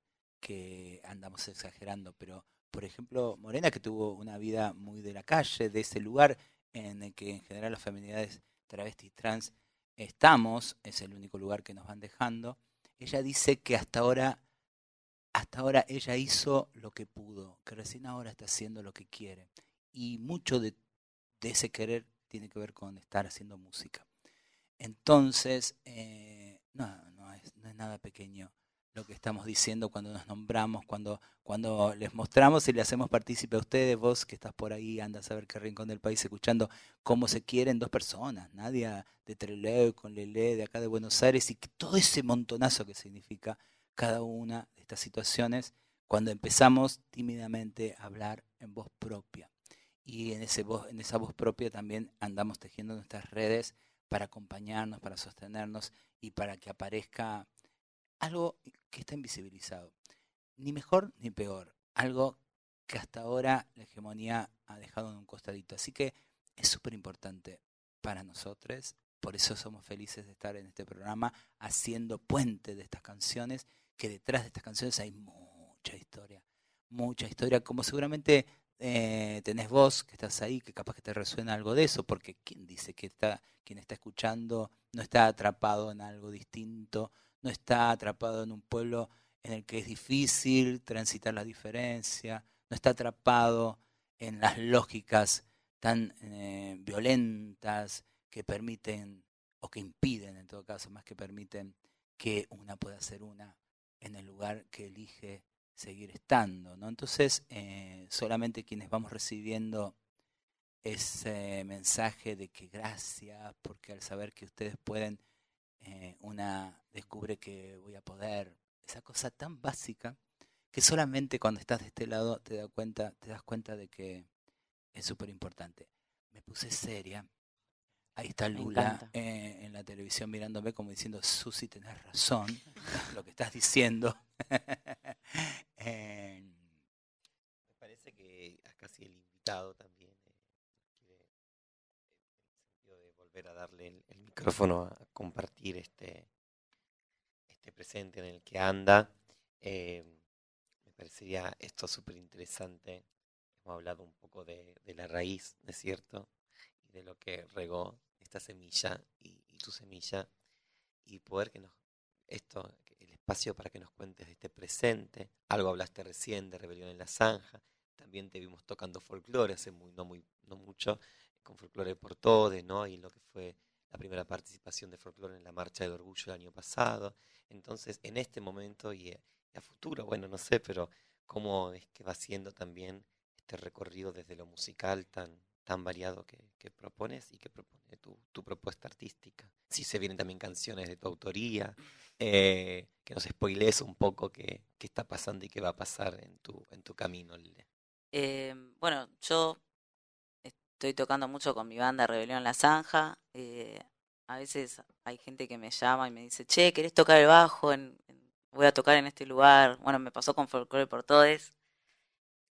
andamos exagerando, pero por ejemplo, Morena, que tuvo una vida muy de la calle, de ese lugar en el que en general las feminidades travestis trans estamos, es el único lugar que nos van dejando, ella dice que hasta ahora, hasta ahora ella hizo lo que pudo, que recién ahora está haciendo lo que quiere. Y mucho de, ese querer tiene que ver con estar haciendo música. Entonces, eh, no, no es, no es nada pequeño lo que estamos diciendo cuando nos nombramos, cuando, cuando les mostramos y le hacemos partícipe a ustedes, vos que estás por ahí, anda a saber qué rincón del país, escuchando cómo se quieren dos personas, Nadia de Trelew con Lele de acá de Buenos Aires, y todo ese montonazo que significa cada una de estas situaciones cuando empezamos tímidamente a hablar en voz propia. Y en, ese voz, en esa voz propia también andamos tejiendo nuestras redes para acompañarnos, para sostenernos y para que aparezca algo que está invisibilizado. Ni mejor ni peor. Algo que hasta ahora la hegemonía ha dejado en un costadito. Así que es súper importante para nosotros. Por eso somos felices de estar en este programa haciendo puente de estas canciones, que detrás de estas canciones hay mucha historia. Mucha historia, como seguramente eh, tenés vos que estás ahí, que capaz que te resuena algo de eso, porque ¿quién dice que está, quien está escuchando no está atrapado en algo distinto? No está atrapado en un pueblo en el que es difícil transitar la diferencia, no está atrapado en las lógicas tan eh, violentas que permiten, o que impiden en todo caso, más que permiten que una pueda ser una en el lugar que elige seguir estando. ¿no? Entonces, eh, solamente quienes vamos recibiendo ese mensaje de que gracias, porque al saber que ustedes pueden eh, una descubre que voy a poder, esa cosa tan básica que solamente cuando estás de este lado te das cuenta, te das cuenta de que es súper importante. Me puse seria. Ahí está Lula eh, en la televisión mirándome como diciendo, Susi, tenés razón, [LAUGHS] lo que estás diciendo. [LAUGHS] Me parece que casi el invitado también a darle el, micrófono a compartir este, este presente en el que anda. Eh, me parecería esto súper interesante. Hemos hablado un poco de, la raíz, ¿no es cierto? Y de lo que regó esta semilla y, tu semilla. Y poder que nos, esto, el espacio para que nos cuentes de este presente. Algo hablaste recién de Rebelión en la Zanja. También te vimos tocando folclore hace muy, no, muy, no mucho con Folklore por Todes, ¿no? Y lo que fue la primera participación de Folklore en la Marcha del Orgullo el año pasado. Entonces, en este momento y a, futuro, bueno, no sé, pero cómo es que va siendo también este recorrido desde lo musical tan, tan variado que, propones y que propone tu, propuesta artística. Si se vienen también canciones de tu autoría, eh, que nos spoilees un poco qué, qué, está pasando y qué va a pasar en tu, en tu camino, eh, bueno, yo estoy tocando mucho con mi banda Rebelión La Zanja. Eh, a veces hay gente que me llama y me dice, che, ¿querés tocar el bajo? En, voy a tocar en este lugar. Bueno, me pasó con Folklore por Todes,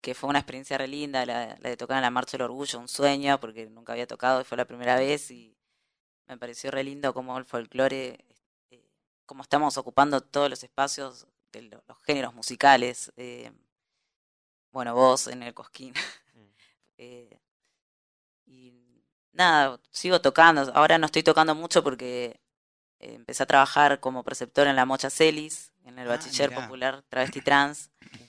que fue una experiencia re linda, la, de tocar en la Marcha del Orgullo, un sueño, porque nunca había tocado y fue la primera vez y me pareció re lindo como el folclore, eh, como estamos ocupando todos los espacios de los, géneros musicales. Eh, bueno, vos en el Cosquín. Mm. [LAUGHS] eh, nada, sigo tocando. Ahora no estoy tocando mucho porque eh, empecé a trabajar como preceptor en la Mocha Celis, en el ah, Bachiller Popular Travesti Trans. [COUGHS]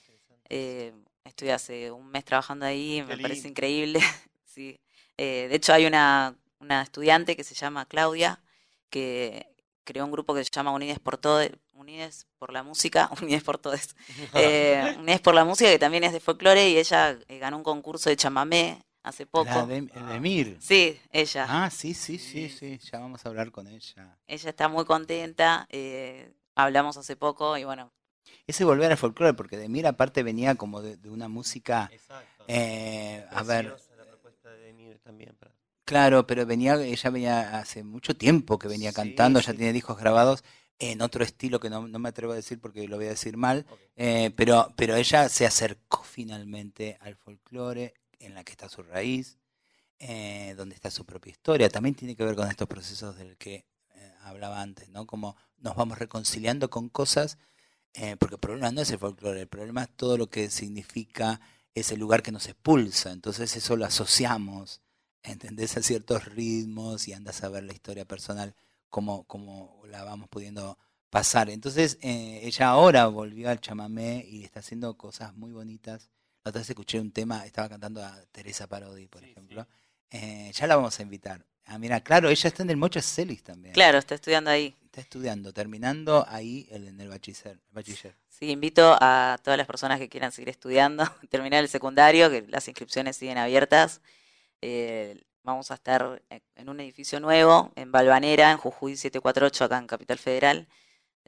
Eh, estoy hace un mes trabajando ahí, me parece increíble. [LAUGHS] sí. Eh, de hecho, hay una, una estudiante que se llama Claudia, que creó un grupo que se llama Unides por Todes, Unides por la Música, [LAUGHS] Unides por Todes, [LAUGHS] eh, Unides por la Música, que también es de folclore, y ella ganó un concurso de chamamé hace poco. La de, Emir. Sí, ella. Ah, sí, sí, sí, sí, ya vamos a hablar con ella. Ella está muy contenta, eh, hablamos hace poco y bueno. Ese volver al folclore, porque de Emir aparte venía como de, una música... Exacto. Eh, a ver... Claro, pero venía, ella venía hace mucho tiempo que venía cantando, ya tiene discos grabados en otro estilo que no, no, me atrevo a decir porque lo voy a decir mal, eh, pero, pero ella se acercó finalmente al folclore en la que está su raíz, eh, donde está su propia historia. También tiene que ver con estos procesos del que eh, hablaba antes, ¿no? Como nos vamos reconciliando con cosas, eh, porque el problema no es el folclore, el problema es todo lo que significa ese lugar que nos expulsa. Entonces eso lo asociamos, ¿entendés? A ciertos ritmos y andas a ver la historia personal, como, como la vamos pudiendo pasar. Entonces ella ahora volvió al chamamé y está haciendo cosas muy bonitas otra vez escuché un tema, estaba cantando a Teresa Parodi, por ejemplo. Eh, ya la vamos a invitar Ah, mira, claro, ella está en el Mocha Celis también. Claro, está estudiando ahí. Está estudiando, terminando ahí el- en el bachiller. bachiller. Sí, invito a todas las personas que quieran seguir estudiando, [LAUGHS] terminar el secundario, que las inscripciones siguen abiertas. Eh, vamos a estar en- en un edificio nuevo, en Balvanera, en Jujuy 748, acá en Capital Federal.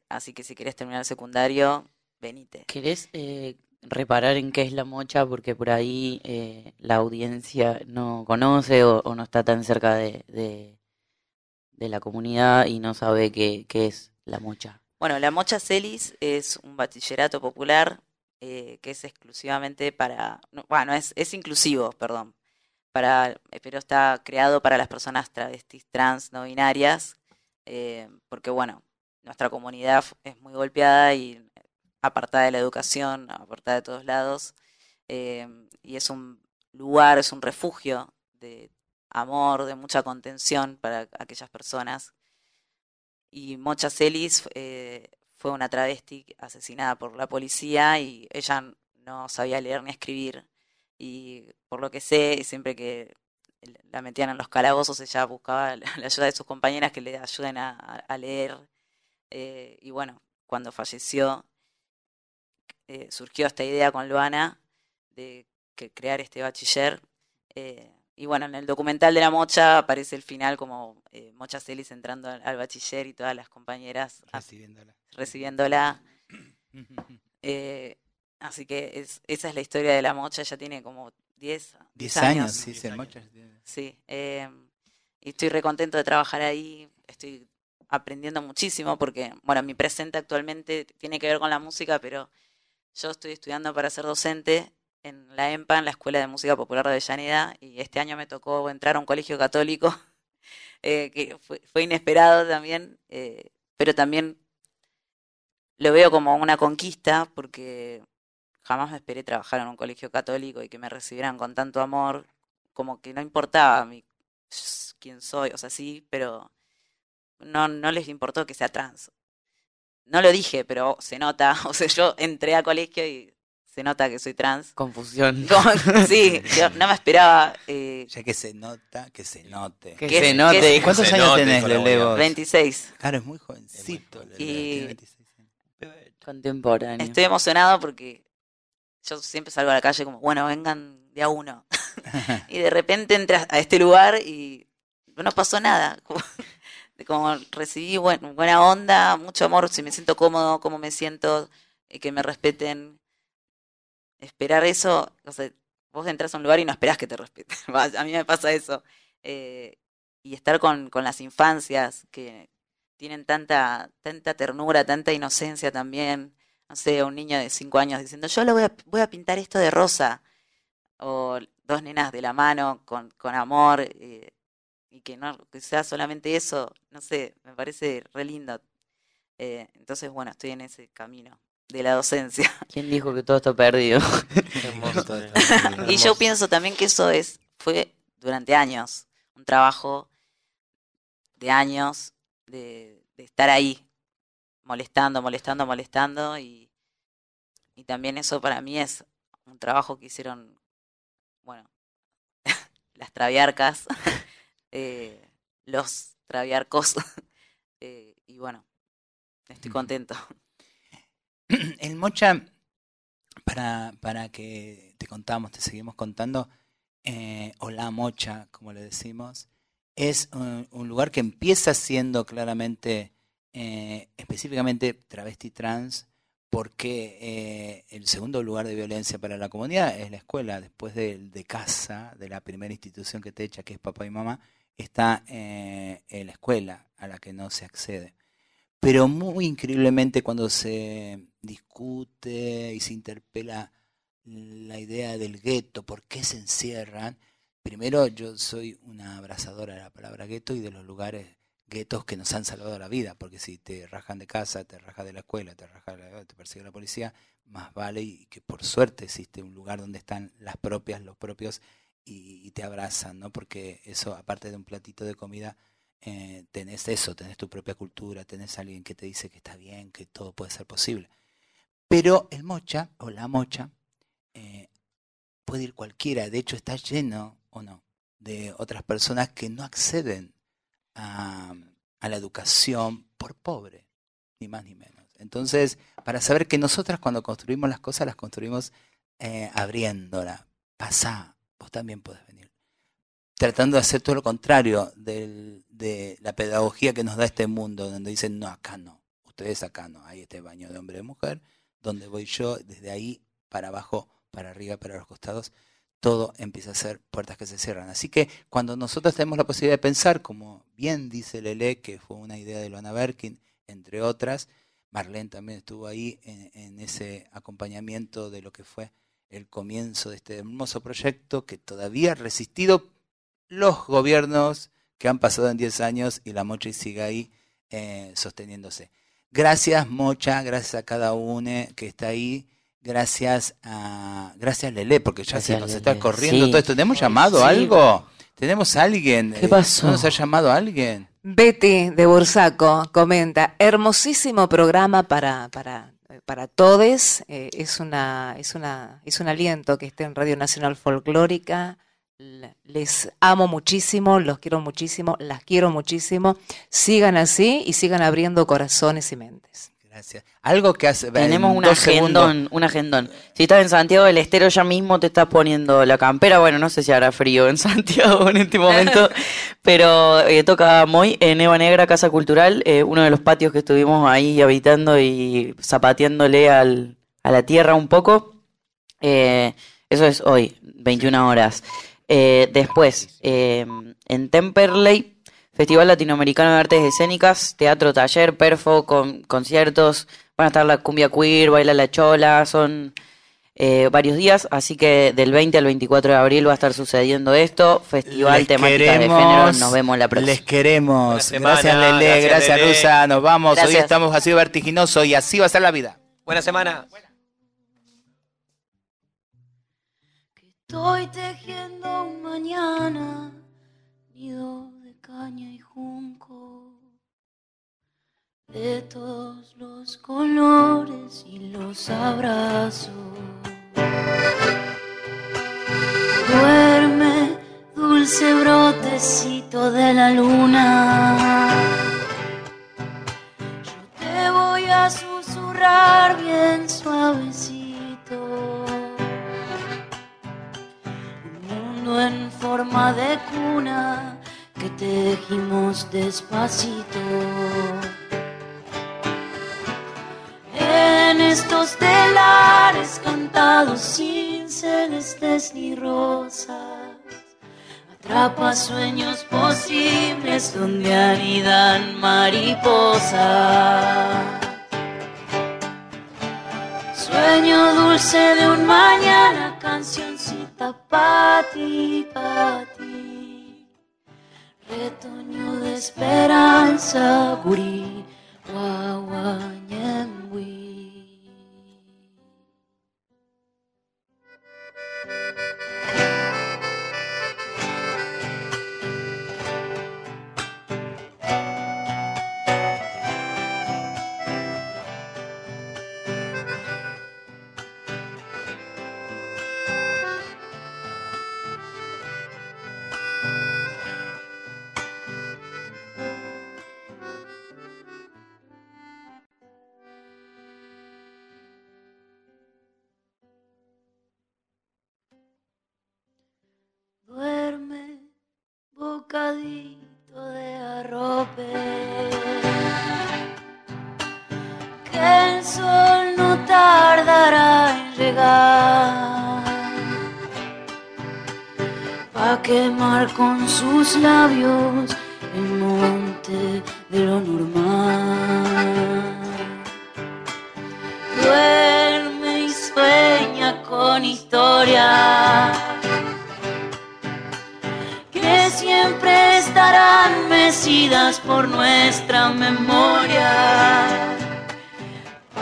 Así que si querés terminar el secundario, venite. ¿Querés eh, reparar en qué es la mocha? Porque por ahí eh, la audiencia no conoce o, no está tan cerca de, de, la comunidad y no sabe qué, qué es la mocha. Bueno, la Mocha Celis es un bachillerato popular eh, que es exclusivamente para, no, bueno, es, es inclusivo, perdón, para, eh, pero está creado para las personas travestis, trans, no binarias, eh, porque bueno, nuestra comunidad es muy golpeada y apartada de la educación, apartada de todos lados, eh, y es un lugar, es un refugio de amor, de mucha contención para aquellas personas y Mocha Celis eh, fue una travesti asesinada por la policía y ella no sabía leer ni escribir. Y por lo que sé, siempre que la metían en los calabozos, ella buscaba la, ayuda de sus compañeras que le ayuden a leer. Eh, y bueno, cuando falleció, eh, surgió esta idea con Luana de que crear este bachiller. eh, y bueno, en el documental de la Mocha aparece el final como eh, Mocha Celis entrando al, al bachiller y todas las compañeras a- Recibiéndola. recibiéndola. [COUGHS] eh, así que es, esa es la historia de la Mocha, ya tiene como 10, 10 años, sí, el Mocha. Sí, eh, y estoy recontento de trabajar ahí, estoy aprendiendo muchísimo porque, bueno, mi presente actualmente tiene que ver con la música, pero yo estoy estudiando para ser docente en la EMPA, en la Escuela de Música Popular de Avellaneda, y este año me tocó entrar a un colegio católico, [LAUGHS] eh, que fue, inesperado también, eh, pero también lo veo como una conquista porque jamás me esperé trabajar en un colegio católico y que me recibieran con tanto amor, como que no importaba mi, quién soy, o sea, sí, pero no, no les importó que sea trans. No lo dije, pero se nota, [LAUGHS] o sea, yo entré a colegio y se nota que soy trans. Confusión. [LAUGHS] Sí, yo no me esperaba. eh, Ya que se nota, que se note. Que ¿Qué se note. qué es- ¿Cuántos Se años note tenés, Lele, buena vos? 26. Claro, es muy jovencito. joven. Lele, Y- tiene 26 años. Contemporáneo. Estoy emocionado porque yo siempre salgo a la calle como, bueno, vengan de a uno. [LAUGHS] y de repente entras a este lugar y no pasó nada. Como, recibí buen- buena onda, mucho amor, si me siento cómodo, cómo me siento, eh, que me respeten. Esperar eso, o sea, vos entras a un lugar y no esperás que te respeten. [LAUGHS] A mí me pasa eso. Eh, y estar con, con las infancias que tienen tanta, tanta ternura, tanta inocencia también. No sé, un niño de cinco años diciendo, yo lo voy a, voy a pintar esto de rosa. O dos nenas de la mano con, con amor. eh, y que no que sea solamente eso, no sé, me parece re lindo. Eh, entonces, bueno, estoy en ese camino de la docencia. [LAUGHS] ¿Quién dijo que todo está perdido? [LAUGHS] Hermoso, eh. [LAUGHS] Y yo pienso también que eso es, fue durante años, un trabajo de años de, de estar ahí, molestando, molestando, molestando, y, y también eso para mí es un trabajo que hicieron, bueno, las traviarcas, eh, los traviarcos, [LAUGHS] eh, y bueno, estoy contento. [CLEARS THROAT] El Mocha, para, para que te contamos, te seguimos contando, eh, o la Mocha, como le decimos, es un, un lugar que empieza siendo claramente, eh, específicamente travesti trans, porque eh, el segundo lugar de violencia para la comunidad es la escuela, después de, de casa, de la primera institución que te echa, que es papá y mamá, está eh, en la escuela a la que no se accede. Pero muy increíblemente cuando se discute y se interpela la idea del gueto, por qué se encierran, primero yo soy una abrazadora de la palabra gueto y de los lugares guetos que nos han salvado la vida, porque si te rajan de casa, te rajan de la escuela, te rajan la- te persigue la policía, más vale y que por suerte existe un lugar donde están las propias, los propios y, te abrazan, ¿no? Porque eso, aparte de un platito de comida, eh, tenés eso, tenés tu propia cultura, tenés alguien que te dice que está bien, que todo puede ser posible. Pero el mocha, o la mocha, eh, puede ir cualquiera, de hecho está lleno, o no, de otras personas que no acceden a, a la educación por pobre, ni más ni menos. Entonces, para saber que nosotras cuando construimos las cosas, las construimos eh, abriéndola. Pasá, vos también podés venir. Tratando de hacer todo lo contrario del- de la pedagogía que nos da este mundo, donde dicen, no, acá no, ustedes acá no, hay este baño de hombre y mujer, donde voy yo, desde ahí para abajo, para arriba, para los costados, todo empieza a ser puertas que se cierran. Así que cuando nosotros tenemos la posibilidad de pensar, como bien dice Lele, que fue una idea de Luana Berkin, entre otras, Marlene también estuvo ahí en, en ese acompañamiento de lo que fue el comienzo de este hermoso proyecto que todavía ha resistido los gobiernos que han pasado en 10 años y la Mocha sigue ahí eh, sosteniéndose. Gracias Mocha, gracias a cada uno que está ahí, gracias a gracias Lele, porque ya se nos Lele. está corriendo Sí. todo esto. ¿Tenemos llamado Sí. algo? ¿Tenemos a alguien? ¿Qué pasó? ¿No nos ha llamado alguien? Betty de Bursaco comenta, hermosísimo programa para, para, para todos. Eh, es, una, es, una, es un aliento que esté en Radio Nacional Folclórica. Les amo muchísimo, los quiero muchísimo, las quiero muchísimo. Sigan así y sigan abriendo corazones y mentes. Gracias. Algo que hace. Tenemos en un segundos- agendón, un agendón. Si estás en Santiago del Estero ya mismo te estás poniendo la campera. Bueno, no sé si hará frío en [LAUGHS] Santiago en este momento, [LAUGHS] pero eh, toca Moy en Eva Negra, Casa Cultural, eh, uno de los patios que estuvimos ahí habitando y zapateándole al, a la tierra un poco. Eh, eso es hoy, 21 horas. Después, en Temperley, Festival Latinoamericano de Artes Escénicas, teatro, taller, perfo, con, conciertos, van a estar la cumbia queer, baila la chola, son eh, varios días, así que del 20 al 24 de abril va a estar sucediendo esto, festival Les temática de género, nos vemos la próxima. Les queremos. Semana, gracias Lele, gracias, gracias, Lele. Rusa, nos vamos. Hoy estamos así vertiginosos y así va a ser la vida. Buena semana. Estoy tejiendo un mañana, caña y junco, de todos los colores y los abrazos. Duerme, dulce brotecito de la luna. Yo te voy a susurrar bien suavecito. Un mundo en forma de cuna que tejimos despacito. En estos telares cantados sin celestes ni rosas, atrapa sueños posibles donde anidan mariposas. Sueño dulce de un mañana, cancioncita pa' ti, pa' ti. Retoño de esperanza, gurí, guaguañembuí. Quemar con sus labios el monte de lo normal. Duerme y sueña con historias que siempre estarán mecidas por nuestra memoria.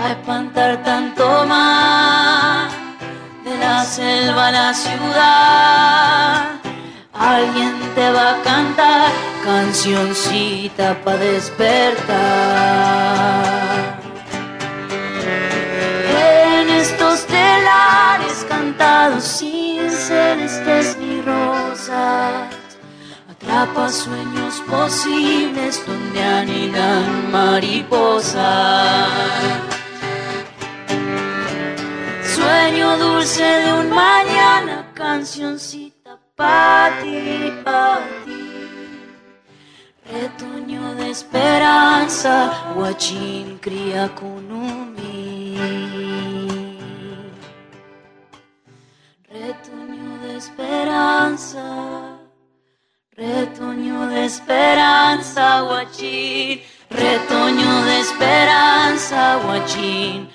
A espantar tanto más de la selva a la ciudad. Alguien te va a cantar cancioncita para despertar. En estos telares cantados sin celestes ni rosas, Atrapa sueños posibles donde anidan mariposas. Sueño dulce de un mañana, cancioncita para ti, para ti. Retoño de esperanza, guachín cría kunumi. Retoño de esperanza, retoño de esperanza, guachín. Retoño de esperanza, guachín.